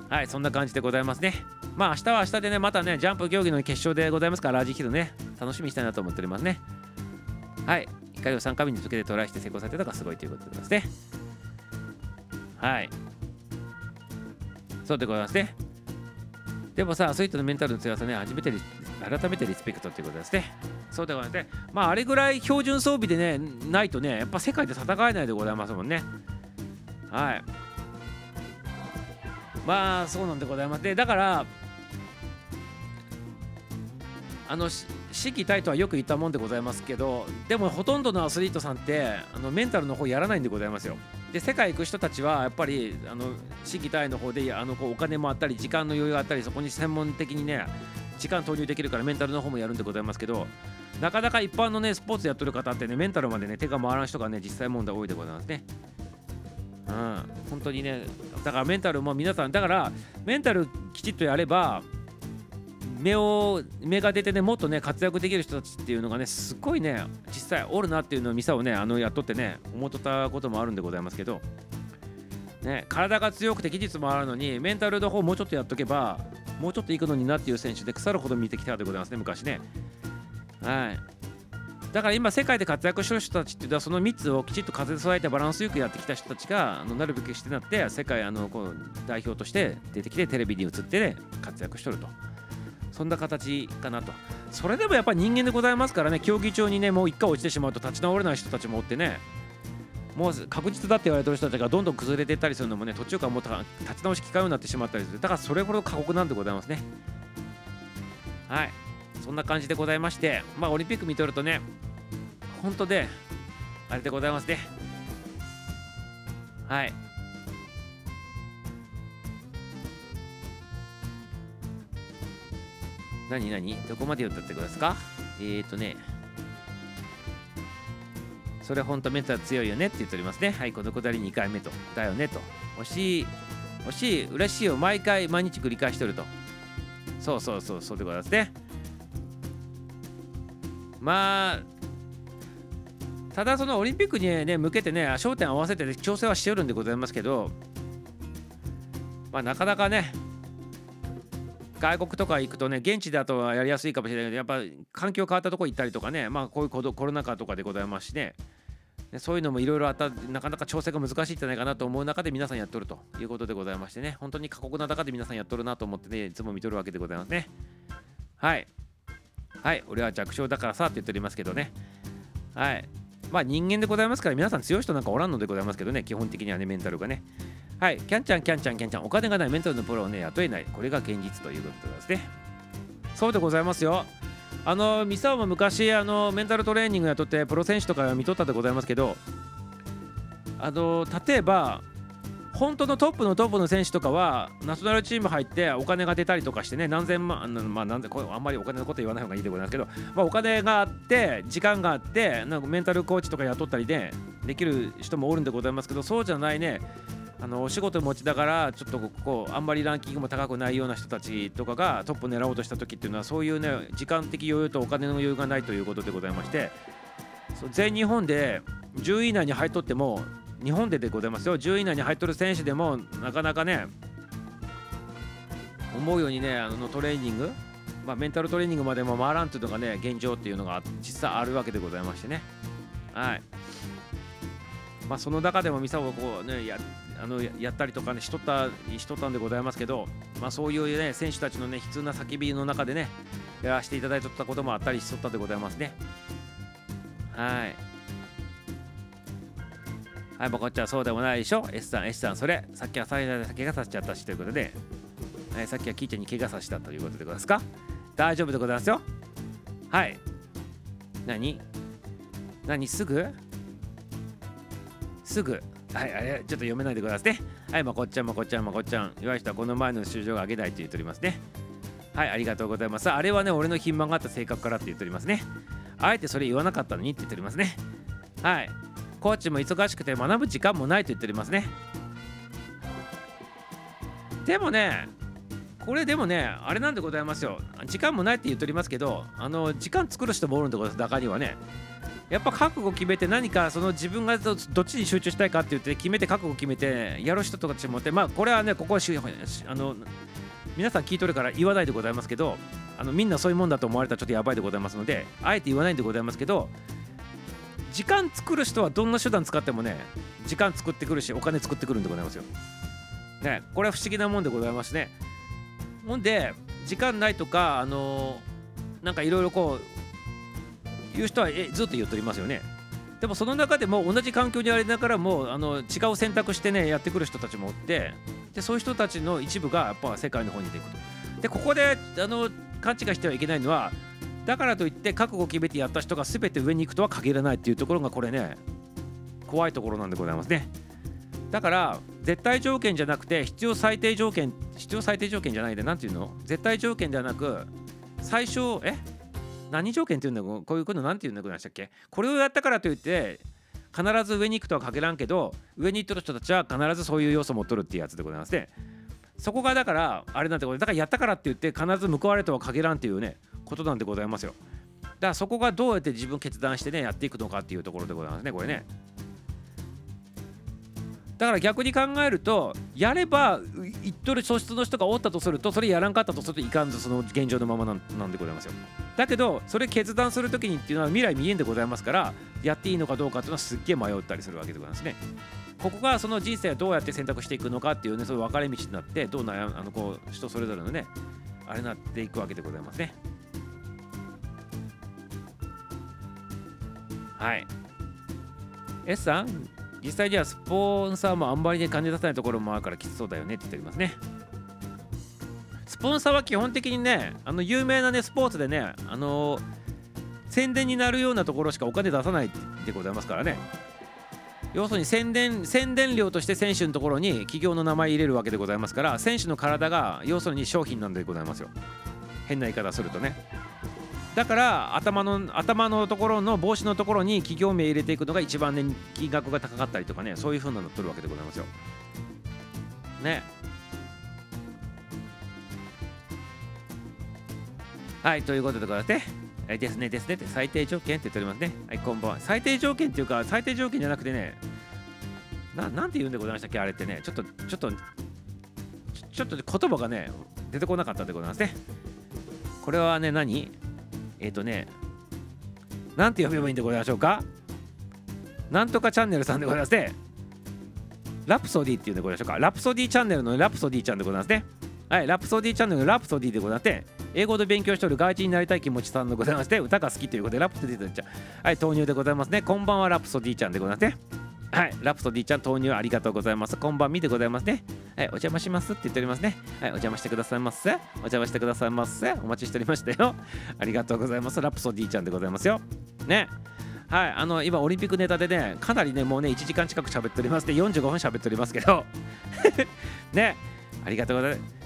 はいそんな感じでございますね。まあ明日は明日でねまたねジャンプ競技の決勝でございますからラージヒルね楽しみにしたいなと思っておりますね。はい。光を3回目に続けてトライして成功されたのがすごいということでございますね。はい。そうでございますね。でもさ、そういったメンタルの強さね、初めて改めてリスペクトっていうことですね。そうでございますね。まあ、あれぐらい標準装備でね、ないとね、やっぱ世界で戦えないでございますもんね。はい。まあ、そうなんでございます。で、だから、あの、士気体とはよく言ったもんでございますけど、でもほとんどのアスリートさんって、あのメンタルの方やらないんでございますよ。で世界行く人たちはやっぱりあの市議体の方であのこうお金もあったり時間の余裕があったりそこに専門的にね時間投入できるからメンタルの方もやるんでございますけどなかなか一般のねスポーツやってる方ってねメンタルまでね手が回らん人がね実際問題多いでございますね。うん、本当にねだからメンタルも皆さんだからメンタルきちっとやれば目を目が出てねもっとね活躍できる人たちっていうのがねすごいね実際おるなっていうのをミサをねあのやっとってね思っとったこともあるんでございますけどね体が強くて技術もあるのにメンタルの方もうちょっとやっとけばもうちょっといくのになっていう選手で腐るほど見てきたでございますね昔ねはいだから今世界で活躍してる人たちっていうのはその3つをきちっと風添えてバランスよくやってきた人たちがあのなるべくしてなって世界あのこう代表として出てきてテレビに映って、ね、活躍しとると。そんな形かなと。それでもやっぱり人間でございますからね競技場にねもう1回落ちてしまうと立ち直れない人たちもおってね。もう確実だって言われてる人たちがどんどん崩れていったりするのもね途中からもう立ち直し機会になってしまったりする。だからそれほど過酷なんでございますね。はい。そんな感じでございましてまあオリンピック見とるとね本当であれでございますね。はい。何何？どこまで読んだってくださいか？えっ、ー、とね、それ本当メンタル強いよねって言っておりますね。はいこのくだり2回目と。だよねと。惜しい。惜しい。嬉しいを毎回毎日繰り返してると。そうそうそうそうでございますね。まあただそのオリンピックにね向けてね焦点合わせて調整はしておるんでございますけどまあなかなかね外国とか行くとね現地だとやりやすいかもしれないけどやっぱ環境変わったとこ行ったりとかねまあこういうコロナ禍とかでございますしねそういうのもいろいろあったなかなか調整が難しいんじゃないかなと思う中で皆さんやっとるということでございましてね本当に過酷な中で皆さんやっとるなと思ってねいつも見とるわけでございます。ねはい。はい。俺は弱小だからさって言っておりますけどね。はい。まあ人間でございますから皆さん強い人なんかおらんのでございますけどね基本的にはねメンタルがね。はいキャンちゃんキャンちゃんキャンちゃん。お金がないメンタルのプロをね雇えない。これが現実ということですね。そうでございますよ。あのミサオも昔あのメンタルトレーニングやっとってプロ選手とか見とったでございますけどあの例えば本当のトップのトップの選手とかはナショナルチーム入ってお金が出たりとかしてね何千万まあなんでこれあんまりお金のこと言わない方がいいでございますけど、まあ、お金があって時間があってなんかメンタルコーチとか雇ったりでできる人もおるんでございますけどそうじゃないねあのお仕事持ちだからちょっとこうあんまりランキングも高くないような人たちとかがトップ狙おうとした時っていうのはそういうね時間的余裕とお金の余裕がないということでございまして全日本で10位以内に入っとっても日本ででございますよ。10位以内に入っとる選手でもなかなかね思うようにねあのトレーニング、まあ、メンタルトレーニングまでも回らんというのがね現状っていうのが実際あるわけでございましてね。はい。まあその中でもミサをこうねやあのやったりとかねしとったしとったんでございますけどまあそういうね選手たちのね悲痛な叫びの中でねやらせていただいとったこともあったりしとったでございますね。はい。はい、もうこっちはそうでもないでしょ S さん、S さん、それ、さっきは最大で怪我させちゃったしということで、はい、さっきはキーちゃんに怪我させたということでございますか大丈夫でございますよ。はい。何？何？すぐ？すぐ？はい、あれ、ちょっと読めないでくださいね。はい、まこっちゃん、まこっちゃん、まこっちゃん。岩井人はこの前の収場が上げないと言っておりますね。はい、ありがとうございます。あれはね、俺の品満があった性格からって言っておりますね。あえてそれ言わなかったのにって言っておりますね。はい。コーチも忙しくて学ぶ時間もないと言っておりますね。でもねこれでもねあれなんでございますよ。時間もないって言っておりますけどあの時間作る人もおるんでございます。中にはね。やっぱ覚悟決めて何かその自分がどっちに集中したいかって言って決めて覚悟決めてやる人とかちもってまあこれはねここはあの皆さん聞いとるから言わないでございますけどあのみんなそういうもんだと思われたらちょっとやばいでございますのであえて言わないんでございますけど時間作る人はどんな手段使ってもね時間作ってくるしお金作ってくるんでございますよ。ねこれは不思議なもんでございますね。ほんで時間ないとかあのー、なんかいろいろこう言う人はえずっと言っておりますよね。でもその中でも同じ環境にありながらもあの違う選択してねやってくる人たちもおってでそういう人たちの一部がやっぱ世界の方に出ていくと。でここであの勘違いしてはいけないのはだからといって覚悟を決めてやった人が全て上に行くとは限らないっていうところがこれね怖いところなんでございますね。だから絶対条件じゃなくて必要最低条件必要最低条件じゃないで何て言うの？絶対条件ではなく最小え？何条件っていうんだこういうこと何て言うんだこでしたっけ？これをやったからといって必ず上に行くとは限らんけど上に行ってる人たちは必ずそういう要素を持っとるっていうやつでございますね。そこがだからあれなんてことだからやったからって言って必ず報われとは限らんっていうねことなんでございますよ。だからそこがどうやって自分決断してねやっていくのかっていうところでございますねこれね。だから逆に考えるとやれば言っとる素質の人がおったとするとそれやらんかったとするといかんぞその現状のままなんでございますよだけどそれ決断するときにっていうのは未来見えんでございますからやっていいのかどうかっていうのはすっげえ迷ったりするわけでございますねここがその人生をどうやって選択していくのかっていうねそういう分かれ道になってどう悩あのこう人それぞれのねあれになっていくわけでございますねはい。S さん実際にはスポンサーもあんまりね感じ出さないところもあるからきつそうだよねって言っておりますね。スポンサーは基本的にねあの有名なねスポーツでねあのー、宣伝になるようなところしかお金出さないでございますからね。要するに宣伝宣伝料として選手のところに企業の名前入れるわけでございますから選手の体が要するに商品なんでございますよ。変な言い方するとね。だから頭の頭のところの帽子のところに企業名入れていくのが一番ね金額が高かったりとかねそういう風なの取るわけでございますよ。ね。はいということでございまして。えですねですねって最低条件って言っておりますね。はいこんばんは。最低条件っていうか最低条件じゃなくてねななんて言うんでございましたっけ？あれってねちょっとちょっとちょっと言葉がね出てこなかったでございますね。これはね何？えっ、ー、とねなんて読めばいいんでございましょうか？なんとかチャンネルさんでございますねラプソディっていうんでございましょうか？ラプソディチャンネルのラプソディちゃんでございますねはい、ラプソディチャンネルのラプソディでございまして、英語で勉強しておる外人になりたい気持ちさんでございまして、歌が好きということで、ラプソディちゃん、はい、投入でございますね。こんばんは、ラプソディちゃんでございますね。はい、ラプソディちゃん投入ありがとうございます。こんばんみでございますね。はい、お邪魔しますって言っておりますね。はい、お邪魔してくださいませ。お邪魔してくださいませ。お待ちしておりましたよ。ありがとうございます。ラプソディちゃんでございますよ。ね。はい、あの今オリンピックネタでね、かなりね、もうね、1時間近く喋っておりますで、45分喋っておりますけど、ね、ありがとうございます。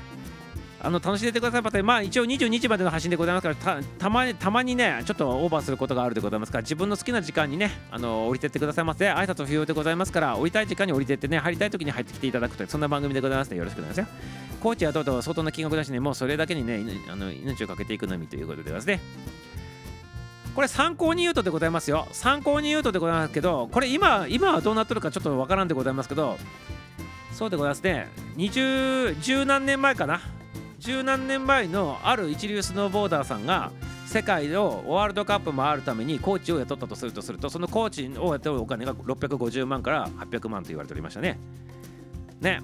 あの楽しんでてください。またまあ一応22時までの配信でございますからたまにたまにねちょっとオーバーすることがあるでございますから自分の好きな時間にねあの降りてってくださいませ。挨拶不要でございますから降りたい時間に降りてってね入りたい時に入ってきていただくというそんな番組でございますのでよろしくお願いしますコーチはとうとう相当な金額だしねもうそれだけにねあの命をかけていくのみということでございますね。これ参考に言うとでございますよ。参考に言うとでございますけどこれ今今はどうなっとるかちょっとわからんでございますけどそうでございますね。20十何年前かな。十何年前のある一流スノーボーダーさんが世界をワールドカップ回るためにコーチを雇ったとするとするとそのコーチを雇うお金が650万から800万と言われておりましたね。ね。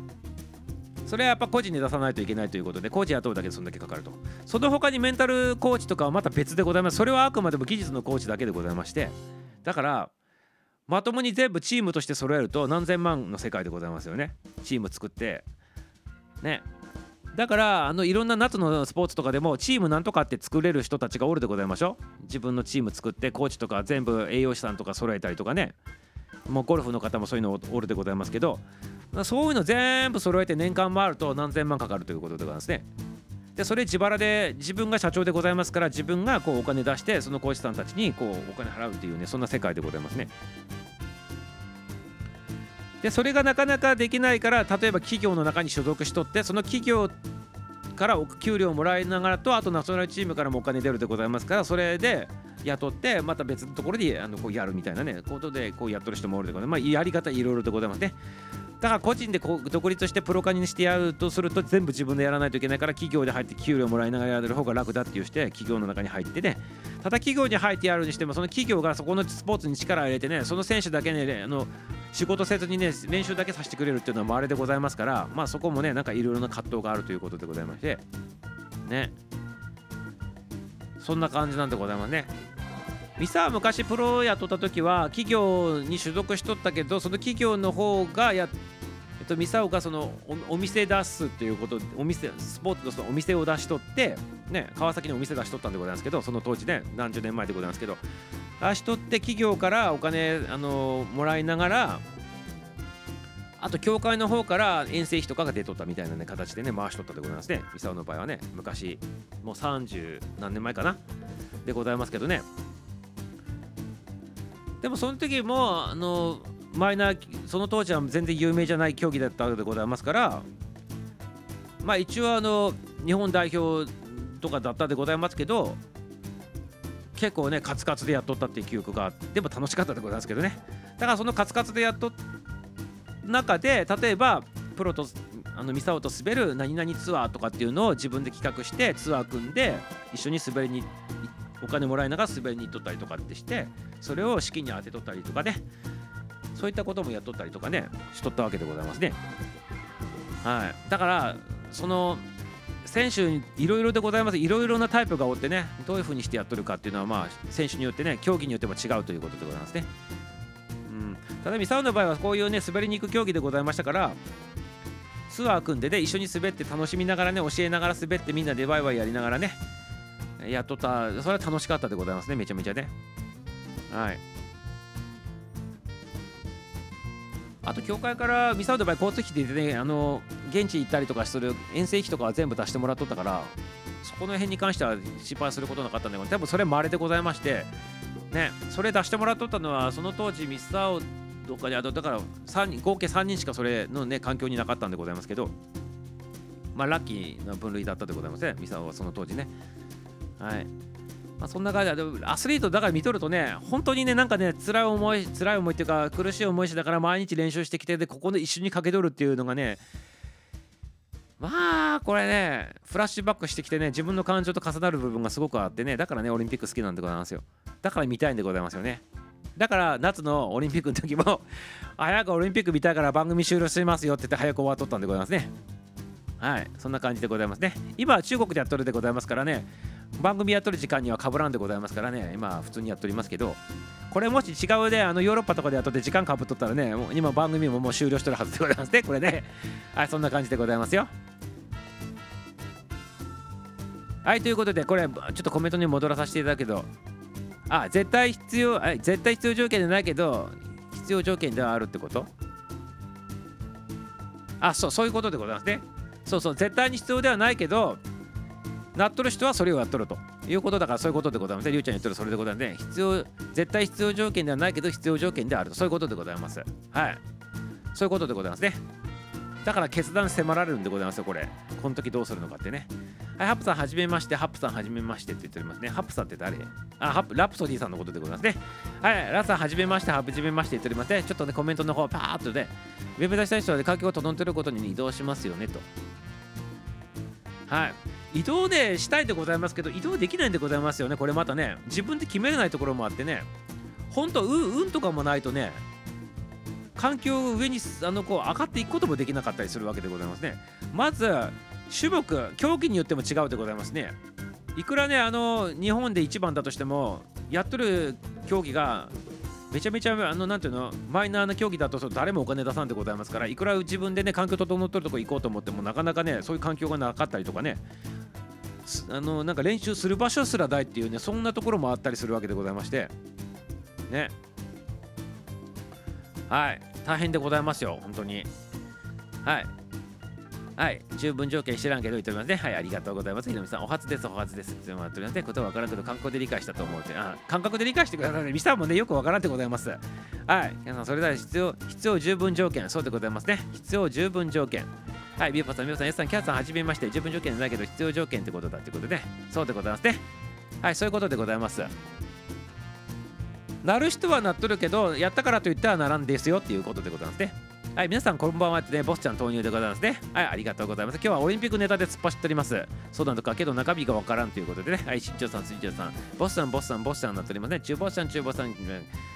それはやっぱ個人に出さないといけないということで、コーチ雇うだけでそんだけかかると。その他にメンタルコーチとかはまた別でございます。それはあくまでも技術のコーチだけでございまして、だから、まともに全部チームとして揃えると何千万の世界でございますよね。チーム作って、ね。だからあのいろんな夏のスポーツとかでもチームなんとかって作れる人たちがおるでございましょう自分のチーム作ってコーチとか全部栄養士さんとか揃えたりとかねもうゴルフの方もそういうのおるでございますけどそういうの全部揃えて年間回ると何千万かかるということでございますね。でそれ自腹で自分が社長でございますから自分がこうお金出してそのコーチさんたちにこうお金払うっていうねそんな世界でございますね。でそれがなかなかできないから例えば企業の中に所属しとってその企業から給料をもらいながらとあとナショナルチームからもお金出るでございますからそれで雇ってまた別のところであのこうやるみたいなねことでこうやっとる人もおるでございます、まあ、やり方いろいろでございますね。だから個人でこう独立してプロ化にしてやるとすると全部自分でやらないといけないから企業で入って給料もらいながらやる方が楽だっていうして企業の中に入ってねただ企業に入ってやるにしてもその企業がそこのスポーツに力を入れてねその選手だけねあの仕事せずにね練習だけさせてくれるっていうのはあれでございますからまあそこもねなんかいろいろな葛藤があるということでございましてね。そんな感じなんでございますね。ミサは昔プロやっとった時は企業に所属しとったけどその企業の方がやえっと、ミサオがそのお店出すっていうことお店スポーツのそのお店を出しとってね川崎にお店出しとったんでございますけどその当時ね何十年前でございますけど出しとって企業からお金あのもらいながらあと協会の方から遠征費とかが出とったみたいな、ね、形でね回しとったでございますね。ミサオの場合はね昔もう30何年前かなでございますけどね。でもその時もあのマイナーその当時は全然有名じゃない競技だったわけでございますからまあ一応あの日本代表とかだったでございますけど結構ねカツカツでやっとったっていう記憶があってでも楽しかったでございますけどね。だからそのカツカツでやっと中で例えばプロとあのミサオと滑る何々ツアーとかっていうのを自分で企画してツアー組んで一緒に滑りに行っお金もらいながら滑りに行っとったりとかってしてそれを資金に当てとったりとかねそういったこともやっとったりとかねしとったわけでございますね。はい。だからその選手にいろいろでございます。いろいろなタイプがおってねどういうふうにしてやっとるかっていうのはまあ選手によってね競技によっても違うということでございますね。うん。ただミサウの場合はこういうね滑りに行く競技でございましたからツアー組んでね一緒に滑って楽しみながらね教えながら滑ってみんなでワイワイやりながらねやっとった。それは楽しかったでございますね。めちゃめちゃね。はい。あと協会からミサウの場合交通費でねあの現地行ったりとかする遠征費とかは全部出してもらっとったからそこの辺に関しては心配することなかったんだけど多分それ稀でございましてねそれ出してもらっとったのはその当時ミスターとかにあとだから3人合計3人しかそれのね環境になかったんでございますけどまあラッキーな分類だったでございますね。ミサオはその当時ね。はい。まあ、そんな感じでアスリートだから見とるとね本当にねなんかね辛い思い辛い思いっていうか苦しい思いしだから毎日練習してきてでここで一緒にかけ取るっていうのがねまあこれねフラッシュバックしてきてね自分の感情と重なる部分がすごくあってねだからねオリンピック好きなんでございますよ。だから見たいんでございますよね。だから夏のオリンピックの時も 早くオリンピック見たいから番組終了しますよって言って早く終わっとったんでございますね。はい。そんな感じでございますね。今中国でやっとるでございますからね。番組やっとる時間にはかぶらんでございますからね。今普通にやっておりますけど。これもし違うであのヨーロッパとかでやっとって時間かぶっとったらね今番組ももう終了してるはずでございますね。これね。はいそんな感じでございますよ。はいということでこれちょっとコメントに戻らさせていただくけど。あ絶対必要あ絶対必要条件じゃないけど必要条件ではあるってこと？あそうそういうことでございますね。そうそう絶対に必要ではないけどなっとる人はそれをやっとるということだからそういうことでございます。りゅうちゃん言っとるそれでございますね。必要、絶対必要条件ではないけど必要条件であると。そういうことでございます。はい。そういうことでございますね。だから決断迫られるんでございますよ、これ。この時どうするのかってね。はい、ハップさんはじめまして、ハップさんはじめましてって言っておりますね。ハップさんって誰？あ、ハップ、ラプソディさんのことでございますね。はい、ラさんはじめまして、はじめましてって言っておりますね。ちょっとね、コメントの方、パーッとね、ウェブ出したい人は、ね、環境を整ってることに移動しますよねと。はい。移動でしたいでございますけど移動できないんでございますよね。これまたね自分で決めれないところもあってね。ほんと運とかもないとね環境を上にあのこう上がっていくこともできなかったりするわけでございますね。まず種目競技によっても違うでございますね。いくらねあの日本で一番だとしてもやっとる競技がめちゃめちゃあのなんていうのマイナーな競技だと誰もお金出さんでございますからいくら自分でね環境整っとるとこ行こうと思ってもなかなかねそういう環境がなかったりとかねあのなんか練習する場所すらないっていうねそんなところもあったりするわけでございましてねはい大変でございますよ本当にはいはい、十分条件知らんけど言っておりますね。はい、ありがとうございます。ひろみさん、お初です、お初です。ってもっておりますね。ことは分からんけど、感覚で理解したと思うて、あ、感覚で理解してくださいね。ミサもね、よく分からんでございます。はい、皆さん、それでは必要、必要十分条件、そうでございますね。必要十分条件。はい、ビューパさん、ミオさん、エスさん、キャッさん、はじめまして、自分条件じゃないけど、必要条件ってことだってことで、そうでございますね。はい、そういうことでございます。なる人はなっとるけど、やったからといったらならんですよっていうことでございますね。はい、皆さんこんばんはってね、ボスちゃん投入でございますね。はい、ありがとうございます。今日はオリンピックネタで突っ走っております。そうなんとか、けど中身がわからんということでね。はい、新庄さん、新庄さん、ボスさん、ボスさん、ボスさんになっておりますね。中ボスさん、中ボスさん、はい、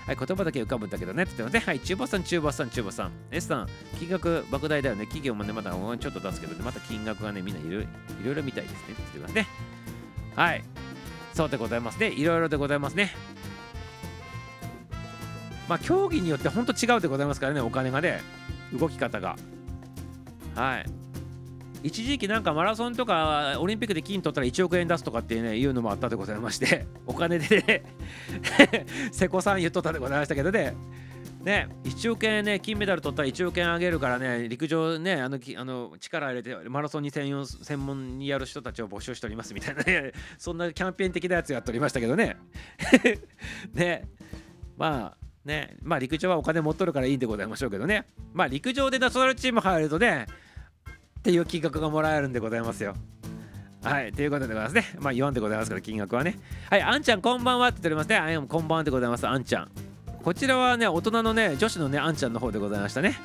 言葉だけ浮かぶんだけどね。って言ってますね。はい、中ボスさん、中ボスさん、中ボスさん。S さん、金額莫大だよね。企業もね、まだちょっと出すけど、ね、また金額がね、みんないろいろ見たいですね。って言ってますね。はい、そうでございますね。いろいろでございますね。まあ、競技によって本当違うでございますからね、お金がね。動き方が。はい。一時期なんかマラソンとかオリンピックで金取ったら1億円出すとかってねいうのもあったでございまして お金でね 瀬古さん言っとったでございましたけどね。ね、1億円ね、金メダル取ったら1億円あげるからね、陸上ね、あのあの力入れてマラソンに専用専門にやる人たちを募集しておりますみたいなね、そんなキャンペーン的なやつやっておりましたけどね。ね、まあ、ね、まあ陸上はお金持っとるからいいんでございましょうけどね。まあ陸上でナショナルチーム入るとね、っていう金額がもらえるんでございますよ。はい、ということでございますね。まあ言わんでございますから、金額はね。はい、あんちゃんこんばんはって言っておりますね。あんこんばんはでございます、あんちゃん。こちらはね、大人のね、女子のね、あんちゃんの方でございましたね。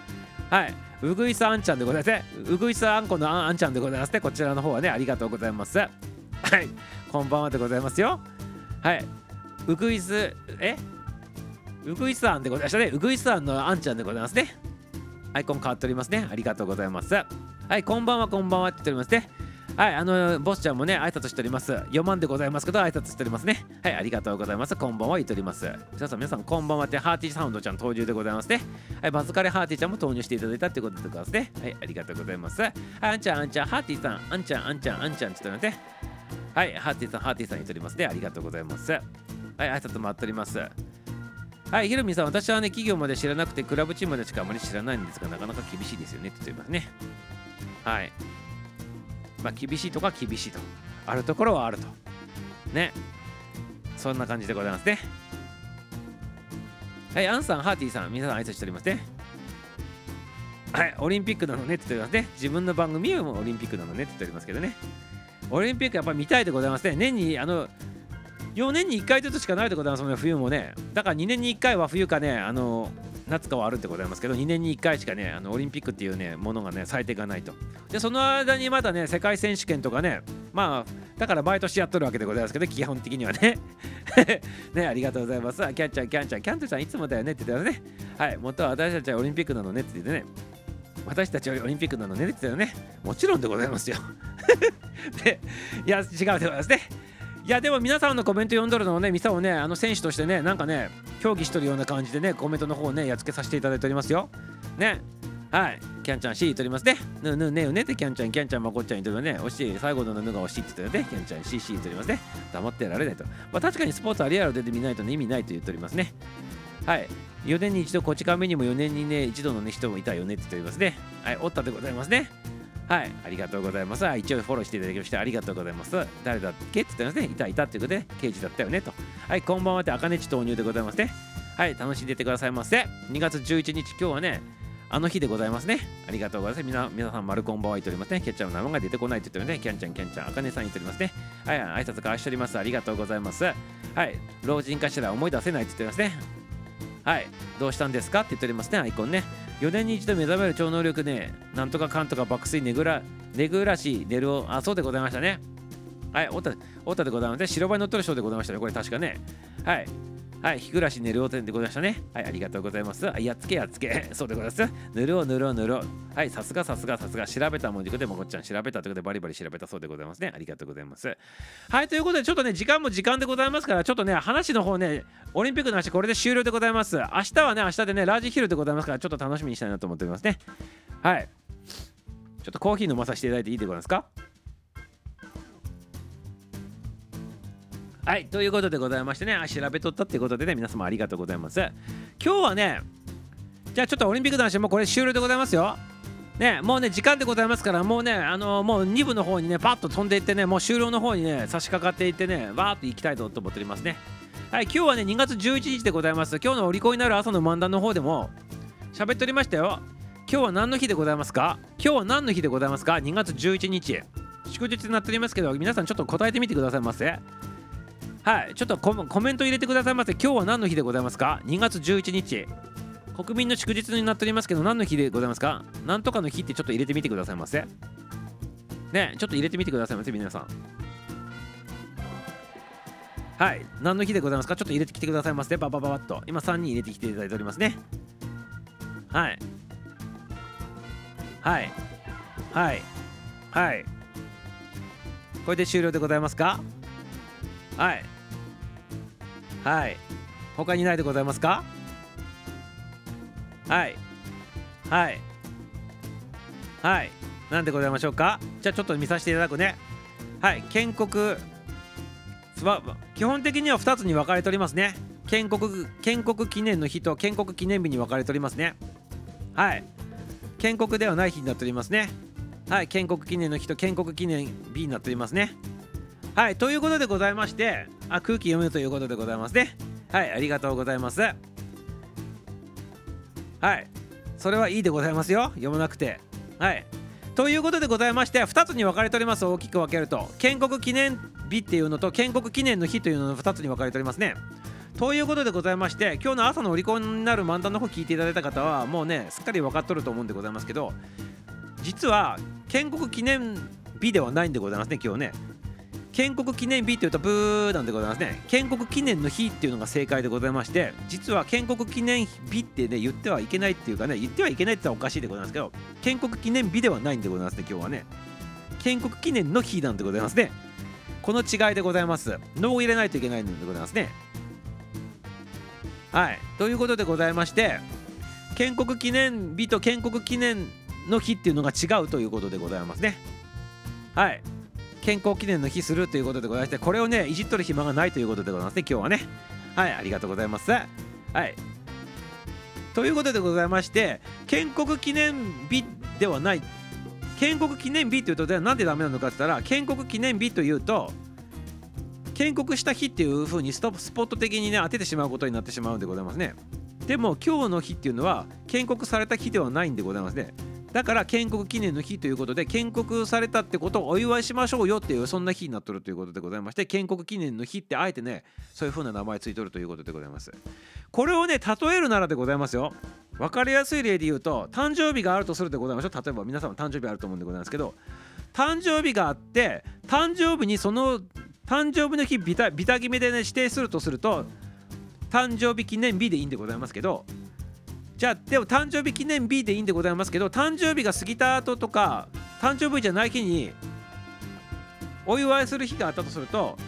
はい、うぐいさあんちゃんでございますね。うぐいさあんこのあんちゃんでございますね。こちらの方はね、ありがとうございます。はい、こんばんはでございますよ。はい、うぐいす、え？うぐいさんでございましたね。うぐいさんのあんちゃんでございますね。アイコン変わっておりますね。ありがとうございます。はい、こんばんは、こんばんはって言っておりますね。はい、あの、ボスちゃんもね、挨拶しております。4万でございますけど、挨拶しておりますね。はい、ありがとうございます。こんばんは、言っております。皆さん、皆さん、こんばんはって、ハーティーサウンドちゃん登場でございますね。はい、バズカレハーティーちゃんも投入していただいたってことでございますね。はい、ありがとうございます。はい、あんちゃん、あんちゃん、ハーティーさん、あんちゃん、あんちゃん、あんちゃんって言っておりますね。はい、ハーティーさん、ハーティーさん言っておりますね。ありがとうございます。はい、挨拶もあっております。はい、ひろみさん、私はね、企業まで知らなくて、クラブチームまでしかあまり知らないんですが、なかなか厳しいですよねって言ってますね。はい。まあ、厳しいとか厳しいと。あるところはあると。ね。そんな感じでございますね。はいアンさんハーティーさん皆さん挨拶しておりますね。はいオリンピックなのねって言っておりますね。自分の番組もオリンピックなのねって言っておりますけどね。オリンピックやっぱり見たいでございますね。年にあの4年に1回ずつしかないでございますもんね冬もね。だから2年に1回は冬かねあの夏かはあるってございますけど2年に1回しかねあのオリンピックっていうねものがね最低がないと。でその間にまだね世界選手権とかねまあだから毎年やっとるわけでございますけど基本的にはね。ねありがとうございます。キャンちゃんキャンちゃんキャントちゃんいつもだよねって言ってますね。はい元は私たちはオリンピックなのねって言ってね。私たちはオリンピックなのねって言ってたよね。もちろんでございますよ。でいや違うでございますね。いやでも皆さんのコメント読んどるのをね、ミサをね、あの選手としてね、なんかね、競技しとるような感じでね、コメントの方をね、やっつけさせていただいておりますよ。ね。はい。キャンちゃん C 取りますね。ぬぬねうねってキャンちゃん、キャンちゃん、まこっちゃんにとるね、惜しい、最後のぬが惜しいって言ってね、キャンちゃん CC 取りますね。黙ってやられないと。まあ確かにスポーツはリアルで見ないと、ね、意味ないと言っておりますね。はい。4年に一度、こっち亀にも4年にね、一度の、ね、人もいたよねって言っておりますね。はい、おったでございますね。はい、ありがとうございます。一応フォローしていただきましてありがとうございます。誰だっけって言ってますね。いたいたっていうことで、刑事だったよねと。はい、こんばんはって、あかねち投入でございますね。はい、楽しんでてくださいませ。2月11日、今日はね、あの日でございますね。ありがとうございます。みな皆さん、丸こんばんは言っておりますね。キャッチャーの名前が出てこないって言ってるね。キャンちゃん、キャンちゃん、あかねさん言っておりますね。はい、挨拶交わしております。ありがとうございます。はい、老人かしら思い出せないって言ってますね。はい、どうしたんですかって言っておりますね、アイコンね。4年に一度目覚める超能力ね、なんとかかんとか爆睡ねぐら、ねぐらし、寝るを、あ、そうでございましたね。はい、おった、おったでございますね。白バイ乗っとる人でございましたね、これ確かね。はい。はい、日暮らしぬるおてんでございましたね。はい、ありがとうございます。やっつけやっつけ。そうでございます。ぬるおぬるおぬるお。はい、さすがさすがさすが。調べたもんじくでもこっちゃん調べたということでバリバリ調べたそうでございますね。ありがとうございます。はい、ということでちょっとね、時間も時間でございますから、ちょっとね、話の方ね、オリンピックの話これで終了でございます。明日はね、明日でね、ラージヒルでございますから、ちょっと楽しみにしたいなと思っておりますね。はい。ちょっとコーヒー飲まさせていただいていいでございますか？はい、ということでございましてね、あ調べとったっていうことでね、皆様ありがとうございます。今日はね、じゃあちょっとオリンピックの話もうこれ終了でございますよ。ね、もうね、時間でございますから、もうね、あのー、もう2部の方にね、パッと飛んでいってね、もう終了の方にね、差し掛かっていってね、わーっと行きたいと思っておりますね。はい、今日はね、2月11日でございます。今日のお利口になる朝の漫談の方でも、喋っておりましたよ。今日は何の日でございますか？今日は何の日でございますか ?2 月11日。祝日になっておりますけど、皆さんちょっと答えてみてくださいませ。はい、ちょっとコメント入れてくださいませ。今日は何の日でございますか ?2 月11日。国民の祝日になっておりますけど、何の日でございますか？何とかの日ってちょっと入れてみてくださいませ。ね、ちょっと入れてみてくださいませ、皆さん。はい、何の日でございますか？ちょっと入れてきてくださいませ。ババババッと。今3人入れてきていただいておりますね。はい。はい。はい。はい。これで終了でございますか？はい。はい。他にないでございますか？はい。はい。はい。なんでございましょうか？じゃあちょっと見させていただくね。はい。建国基本的には2つに分かれておりますね。建国建国記念の日と建国記念日に分かれておりますね。はい。建国ではない日になっておりますね。はい。建国記念の日と建国記念日になっておりますね。はいということでございましてあ空気読むということでございますね。はいありがとうございます。はいそれはいいでございますよ。読まなくて。はいということでございまして2つに分かれております。大きく分けると。建国記念日っていうのと建国記念の日というのの2つに分かれておりますね。ということでございまして今日の朝のお利口になる漫談の方聞いていただいた方はもうねすっかり分かっとると思うんでございますけど実は建国記念日ではないんでございますね今日ね。建国記念日っていうとブーなんでございますね。建国記念の日っていうのが正解でございまして実は建国記念日ってね言ってはいけないっていうかね言ってはいけないって言ったらおかしいでございますけど建国記念日ではないんでございますね今日はね。建国記念の日なんでございますね。この違いでございます。脳を入れないといけないんでございますね。はい。ということでございまして建国記念日と建国記念の日っていうのが違うということでございますね。はい。健康記念の日するということでございましてこれをねいじっとる暇がないということでございますね今日はね。はいありがとうございます。はい。ということでございまして建国記念日ではない。建国記念日っていうとなんでダメなのかって言ったら建国記念日というと建国した日っていう風にストスポット的にね当ててしまうことになってしまうんでございますね。でも今日の日っていうのは建国された日ではないんでございますね。だから建国記念の日ということで建国されたってことをお祝いしましょうよっていうそんな日になっとるということでございまして建国記念の日ってあえてねそういう風な名前ついとるということでございます。これをね例えるならでございますよ。分かりやすい例で言うと誕生日があるとするでございましょう。例えば皆さん誕生日あると思うんでございますけど誕生日があって誕生日にその誕生日の日ビタビタ決めでね指定するとすると誕生日記念日でいいんでございますけどじゃあでも誕生日記念日でいいんでございますけど誕生日が過ぎた後とか誕生日じゃない日にお祝いする日があったとすると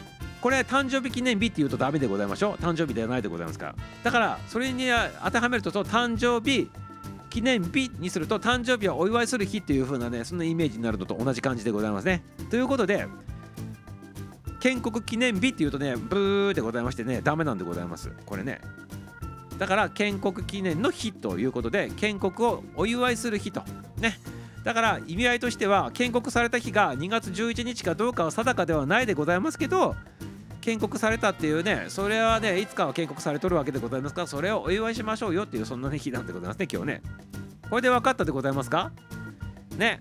これ誕生日記念日って言うとダメでございましょう。誕生日ではないでございますから。だからそれに当てはめると誕生日記念日にすると誕生日はお祝いする日っていう風なねそんなイメージになるのと同じ感じでございますね。ということで建国記念日っていうとねブーでございましてねダメなんでございます。これね。だから建国記念の日ということで建国をお祝いする日と。ね。だから意味合いとしては建国された日が2月11日かどうかは定かではないでございますけど建国されたっていうねそれはねいつかは建国されとるわけでございますか？らそれをお祝いしましょうよっていうそんな、日なんでございますね今日ね。これで分かったでございますか？ね。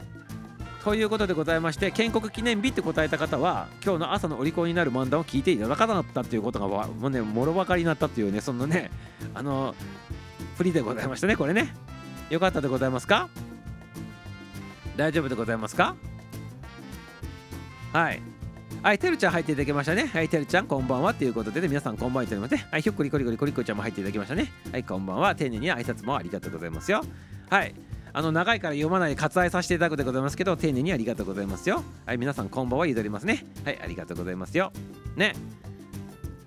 ということでございまして建国記念日って答えた方は今日の朝のお利口になる漫談を聞いていただかなかったっていうことがもうねもろ分かりになったっていうねそんなねあの振りでございましたねこれねよかったでございますか？大丈夫でございますか？はいはい、てるちゃん入っていただきましたね。はい、てるちゃんこんばんはということで、ね、皆さんこんばんはと言いますね。はい、ひょっこりこりこりこりこちゃんも入っていただきましたね。はい、こんばんは。丁寧に挨拶もありがとうございますよ。はい、あの長いから読まないで割愛させていただくでございますけど丁寧にありがとうございますよ。はい皆さんこんばんはゆとりますね。はいありがとうございますよ。ね。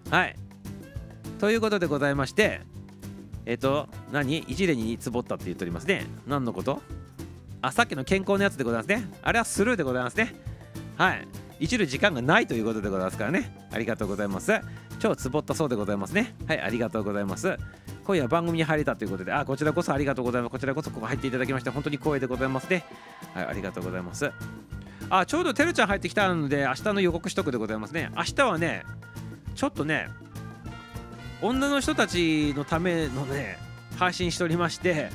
はい。ということでございましてえっ、と何？一例につぼったって言っておりますね。何のこと？あさっきの健康のやつでございますね。あれはスルーでございますね。はい。一る時間がないということでございますからね。ありがとうございます。超つぼったそうでございますね。はいありがとうございます。今夜番組に入れたということであこちらこそありがとうございます。こちらこそここ入っていただきまして本当に光栄でございますね。はいありがとうございます。あちょうどてるちゃん入ってきたので明日の予告しとくでございますね。明日はねちょっとね女の人たちのためのね配信しておりまして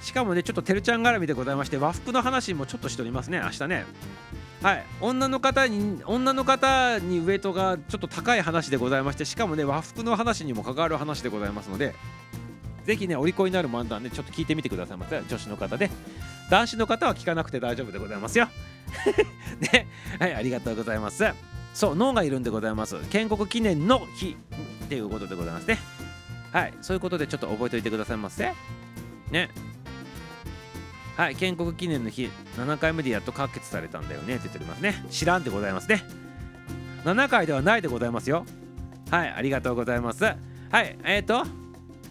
しかもねちょっとてるちゃん絡みでございまして和服の話もちょっとしておりますね明日ね。はい。女の方に女の方にウエイトがちょっと高い話でございましてしかもね和服の話にも関わる話でございますのでぜひねお利口になる漫談ねちょっと聞いてみてくださいませ女子の方で。男子の方は聞かなくて大丈夫でございますよ。ね。はいありがとうございます。そう脳がいるんでございます。建国記念の日っていうことでございますね。はい。そういうことでちょっと覚えておいてくださいませ。ね。はい建国記念の日7回目でやっと可決されたんだよねって言っておりますね。知らんでございますね。7回ではないでございますよ。はいありがとうございます。はいえっ、ー、と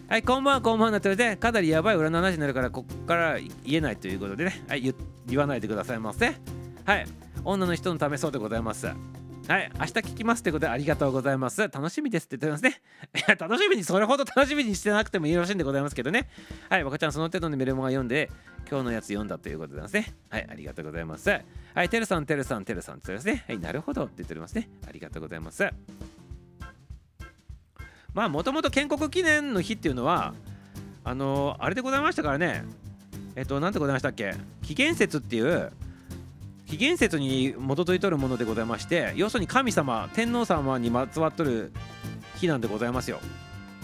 はいこんばんはこんばんはなっておいてかなりやばい裏の話になるからこっから言えないということでね。はい言わないでくださいませ。はい女の人のためそうでございます。はい、明日聞きますということでありがとうございます。楽しみですって言ってますね。いや、楽しみに、それほど楽しみにしてなくてもよろしいんでございますけどね。はい、若ちゃん、その程度のメルモが読んで、今日のやつ読んだということですね。はい、ありがとうございます。はい、てるさん、てるさん、てるさんって言ってますね。はい、なるほどって言っておりますね。ありがとうございます。まあ、もともと建国記念の日っていうのは、あのー、あれでございましたからね。えっと、なんてございましたっけ？紀元節っていう、紀元節に基づいとるものでございまして要するに神様天皇様にまつわっとる日なんでございますよ。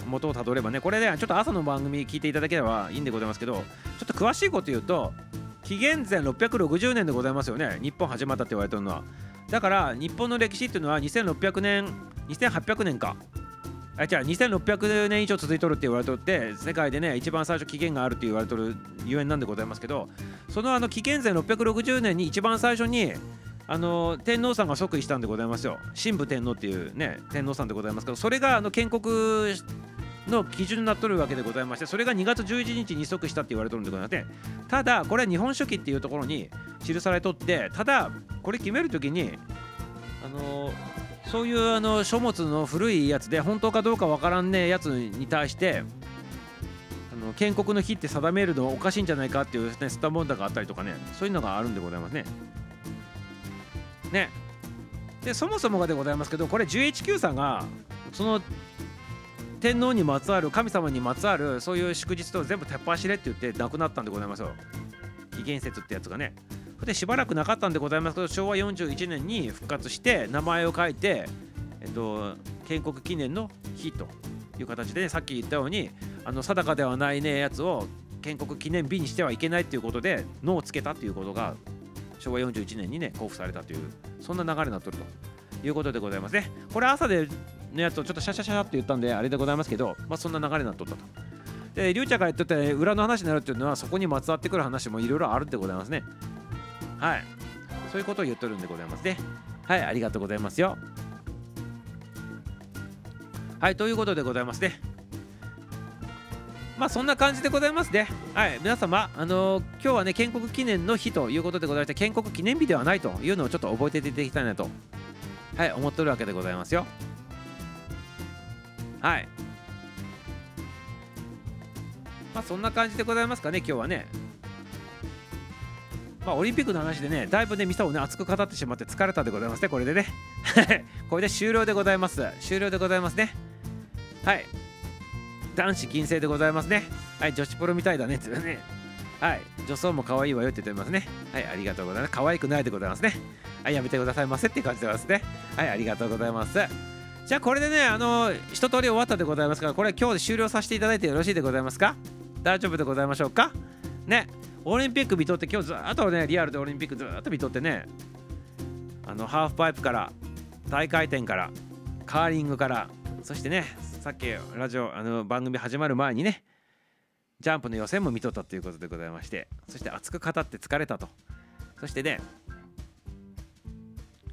元をたどればねこれで、ね、ちょっと朝の番組聞いていただければいいんでございますけどちょっと詳しいこと言うと紀元前660年でございますよね。日本始まったって言われてるのは。だから日本の歴史っていうのは2600年2800年か。あじゃあ2600年以上続いとるって言われとって世界でね一番最初期限があるって言われとるゆえんなんでございますけどそのあの紀元前660年に一番最初にあの天皇さんが即位したんでございますよ。神武天皇っていうね天皇さんでございますけどそれがあの建国の基準になっとるわけでございましてそれが2月11日に即したって言われとるんでございましてただこれは日本書紀っていうところに記されとってただこれ決めるときにあのそういうあの書物の古いやつで本当かどうかわからんねえやつに対してあの建国の日って定めるのおかしいんじゃないかっていう、ね、スタモンダがあったりとかねそういうのがあるんでございますね。ねでそもそもがでございますけどこれ GHQ さんがその天皇にまつわる神様にまつわるそういう祝日と全部撤廃しれって言って亡くなったんでございますよ。紀元節ってやつがね。でしばらくなかったんでございますけど昭和41年に復活して名前を書いて、えっと、建国記念の日という形で、ね、さっき言ったようにあの定かではないねやつを建国記念日にしてはいけないということで「の」をつけたということが昭和41年にね交付されたというそんな流れになっとるということでございますね。これ朝でのやつをちょっとシャシャシャって言ったんであれでございますけど、まあ、そんな流れになっとったと。で龍ちゃんが言ってて裏の話になるっていうのはそこにまつわってくる話もいろいろあるってございますね。はいそういうことを言っとるんでございますねはいありがとうございますよはいということでございますねまあそんな感じでございますね。はい、皆様、あのー、今日はね、建国記念の日ということでございまして、建国記念日ではないというのをちょっと覚えていただきたいなと、はい、思ってるわけでございますよ。はい。まあそんな感じでございますかね、今日はね。まあ、オリンピックの話でね、だいぶね、ミサをね、熱く語ってしまって疲れたでございますね、これでね。これで終了でございます。終了でございますね。はい。男子金星でございますね。はい、女子プロみたいだねってね。はい、女装も可愛いわよって言ってますね。はい、ありがとうございます。可愛くないでございますね。はい、やめてくださいませって感じでますね。はい、ありがとうございます。じゃあこれでね、あの一通り終わったでございますから、これ今日で終了させていただいてよろしいでございますか？大丈夫でございましょうか？ね、オリンピック見とって今日ずっとね、リアルでオリンピックずっと見とってね、あのハーフパイプから大回転からカーリングからそしてねさっきラジオあの番組始まる前にねジャンプの予選も見とったということでございましてそして熱く語って疲れたと。そしてね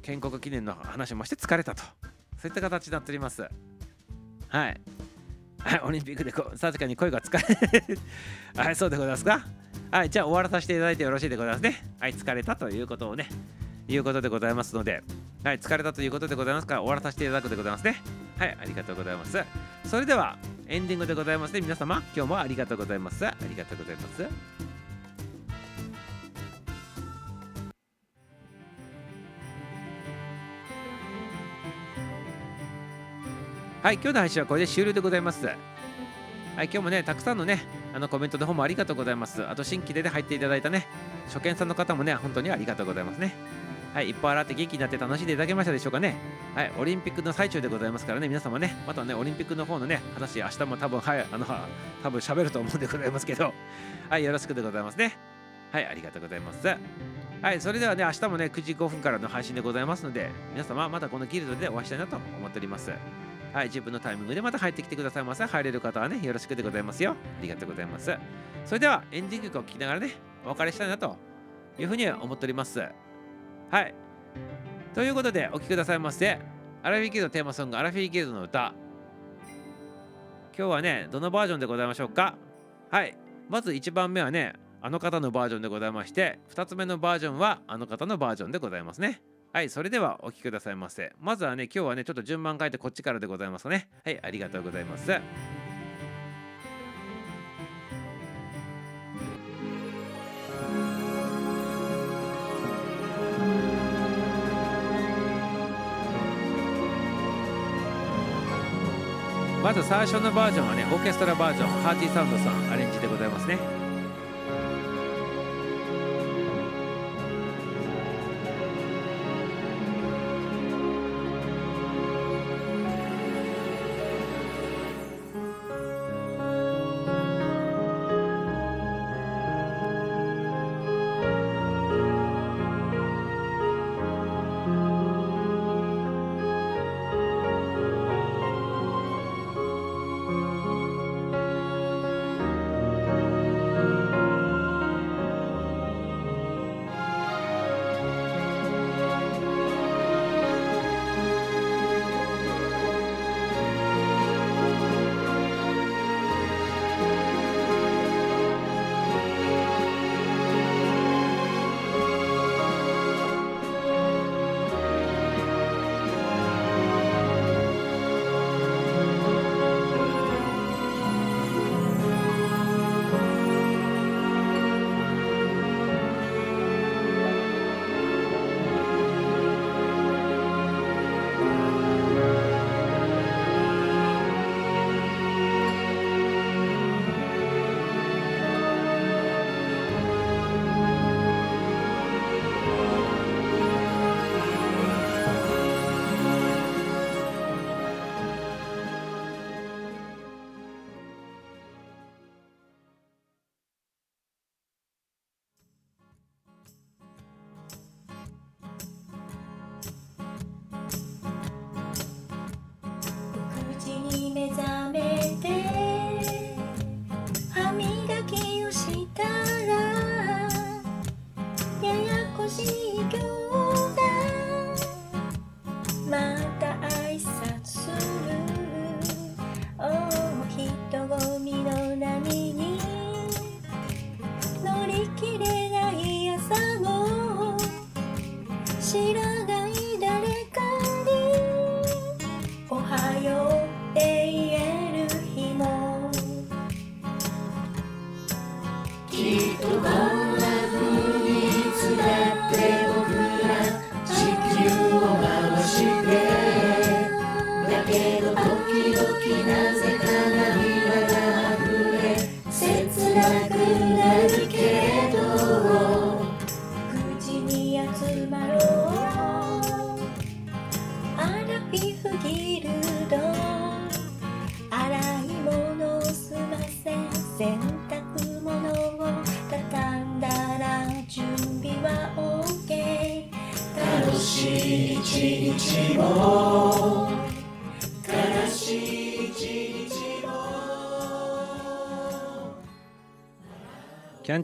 建国記念の話もして疲れたと。そういった形になっております。はい。オリンピックでこ確かに声が疲れ はいそうでございますか？はいじゃあ終わらさせていただいてよろしいでございますね。はい疲れたということをねいうことでございますので。はい疲れたということでございますから終わらさせていただくでございますね。はいありがとうございます。それではエンディングでございますね。皆様今日もありがとうございます。ありがとうございます。はい、今日の配信はこれで終了でございます。はい、今日もね、たくさんのね、あのコメントの方もありがとうございます。あと、新規で、ね、入っていただいたね、初見さんの方もね、本当にありがとうございますね。はい、いっぱい洗って元気になって楽しんでいただけましたでしょうかね。はい、オリンピックの最中でございますからね、皆様ね、またね、オリンピックの方のね、話、明日も多分、はい、あの、多分喋ると思うんでございますけど、はい、よろしくでございますね。はい、ありがとうございます。はい、それではね、明日もね、9時5分からの配信でございますので、皆様、またこのギルドでお会いしたいなと思っております。はい、自分のタイミングでまた入ってきてくださいませ。入れる方はね、よろしくでございますよ。ありがとうございます。それでは、エンディング曲を聴きながらね、お別れしたいなというふうに思っております。はい。ということでお聴きくださいませアラフィーギルドテーマソングアラフィーギルドの歌今日はねどのバージョンでございましょうかはいまず1番目はねあの方のバージョンでございまして2つ目のバージョンはあの方のバージョンでございますねはいそれではお聴きくださいませ。まずはね今日はねちょっと順番変えてこっちからでございますね。はいありがとうございます。まず最初のバージョンはねオーケストラバージョンハーティーサウンドさんアレンジでございますね。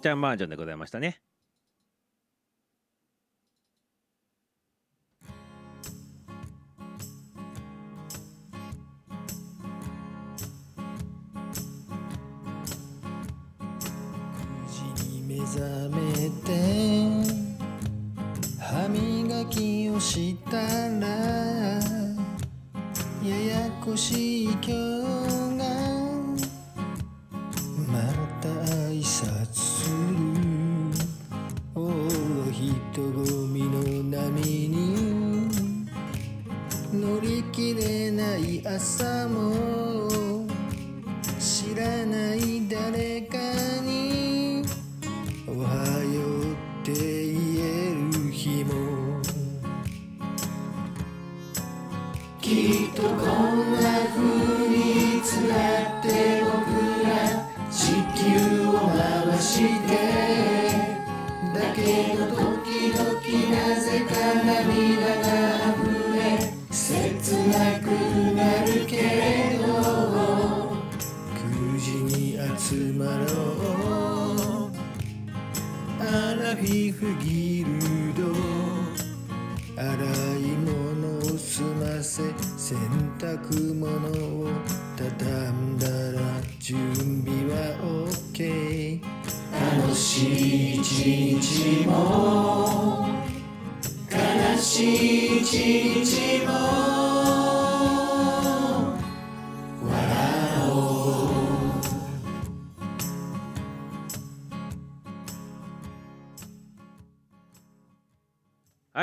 ちゃんバージョンでございましたね。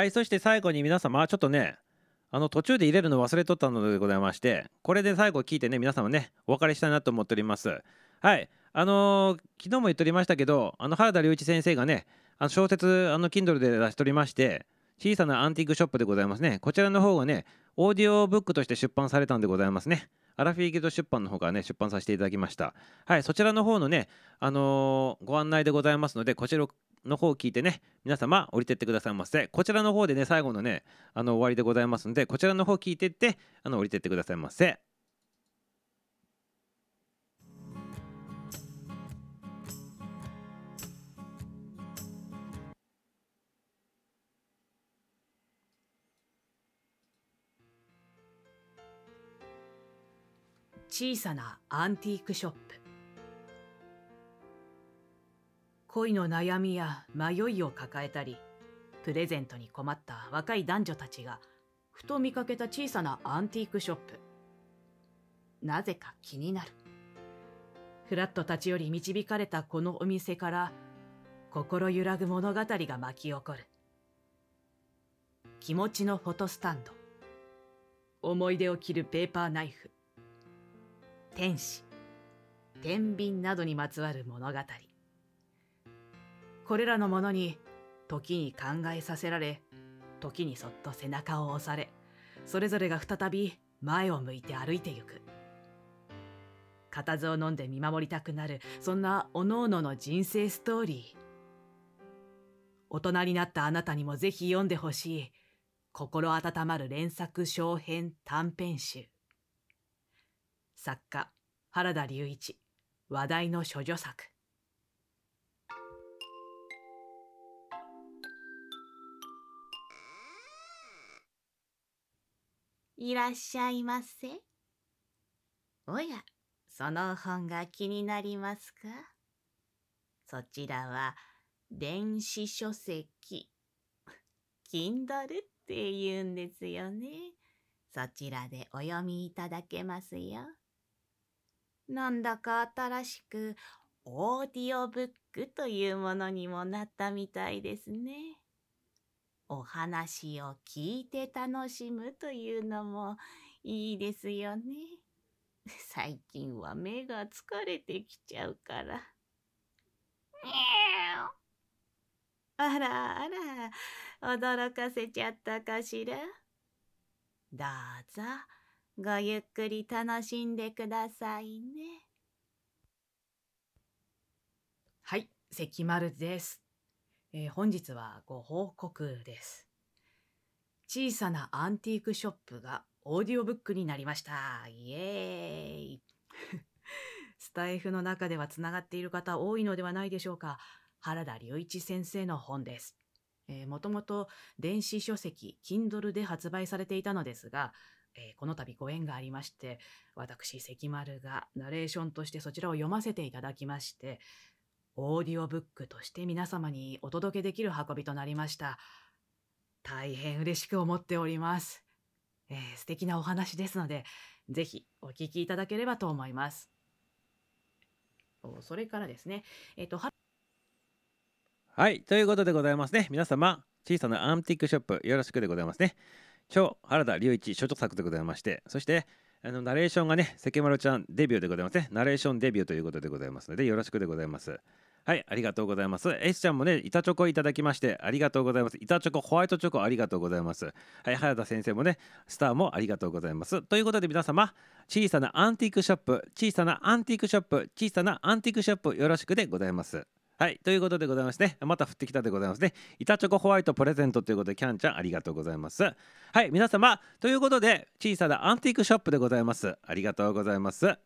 はいそして最後に皆様ちょっとねあの途中で入れるの忘れとったのでございましてこれで最後聞いてね皆様ねお別れしたいなと思っております。はいあのー昨日も言っておりましたけどあの原田隆一先生がねあの小説あの Kindle で出しておりまして小さなアンティークショップでございますね。こちらの方がねオーディオブックとして出版されたんでございますね。アラフィーゲート出版の方からね出版させていただきました。はいそちらの方のねあのーご案内でございますのでこちらの方を聞いてね皆様降りてってくださいませ。こちらの方でね最後のねあの終わりでございますのでこちらの方聞いてってあの降りてってくださいませ。小さなアンティークショップ。恋の悩みや迷いを抱えたりプレゼントに困った若い男女たちがふと見かけた小さなアンティークショップ。なぜか気になる。フラットたちより導かれたこのお店から心揺らぐ物語が巻き起こる。気持ちのフォトスタンド。思い出を切るペーパーナイフ。天使。天秤などにまつわる物語。これらのものに時に考えさせられ時にそっと背中を押されそれぞれが再び前を向いて歩いてゆく。固唾を飲んで見守りたくなるそんなおのおのの人生ストーリー。大人になったあなたにもぜひ読んでほしい心温まる連作小編短編集。作家原田隆一話題の処女作。いらっしゃいませ。おや、その本が気になりますか？そちらは電子書籍。Kindle って言うんですよね。そちらでお読みいただけますよ。なんだか新しくオーディオブックというものにもなったみたいですね。お話を聞いて楽しむというのもいいですよね。最近は目が疲れてきちゃうから。あらあら、驚かせちゃったかしら？どうぞ、ごゆっくり楽しんでくださいね。はい、関丸です、えー本日はご報告です。小さなアンティークショップがオーディオブックになりました。イエーイ スタイフの中ではつながっている方多いのではないでしょうか。原田隆一先生の本です。もともと電子書籍 Kindle で発売されていたのですが、えーこの度ご縁がありまして、私関丸がナレーションとしてそちらを読ませていただきまして、オーディオブックとして皆様にお届けできる運びとなりました。大変嬉しく思っております。えー素敵なお話ですので、ぜひお聞きいただければと思います。それからですね、えっ、と、はい、ということでございますね。皆様、小さなアンティークショップ、よろしくでございますね。超原田隆一所著作でございまして、そして、あのナレーションがね、関丸ちゃんデビューでございますね。ナレーションデビューということでございますので、よろしくでございます。はい、ありがとうございます。S ちゃんもね、板チョコいただきまして、ありがとうございます。板チョコ、ホワイトチョコ、ありがとうございます。はい、原田先生もね、スターもありがとうございます。ということで皆様、小さなアンティークショップ、小さなアンティークショップ、小さなアンティークショップ、よろしくでございます。はい、ということでございますね。また降ってきたでございますね。板チョコホワイトプレゼントということで、キャンちゃんありがとうございます。はい、皆様、ということで、小さなアンティークショップでございます。ありがとうございます。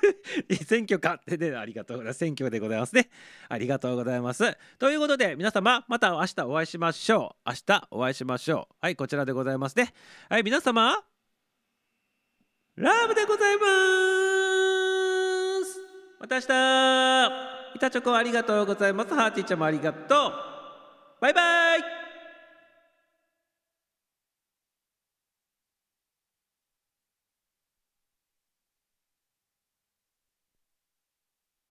選挙かってね、ありがとうございます。選挙でございますね。ありがとうございます。ということで、皆様、また明日お会いしましょう。明日お会いしましょう。はい、こちらでございますね。はい、皆様、ラブでございます。また明日、板チョコありがとうございます。ハーティーちゃんもありがとう。バイバイ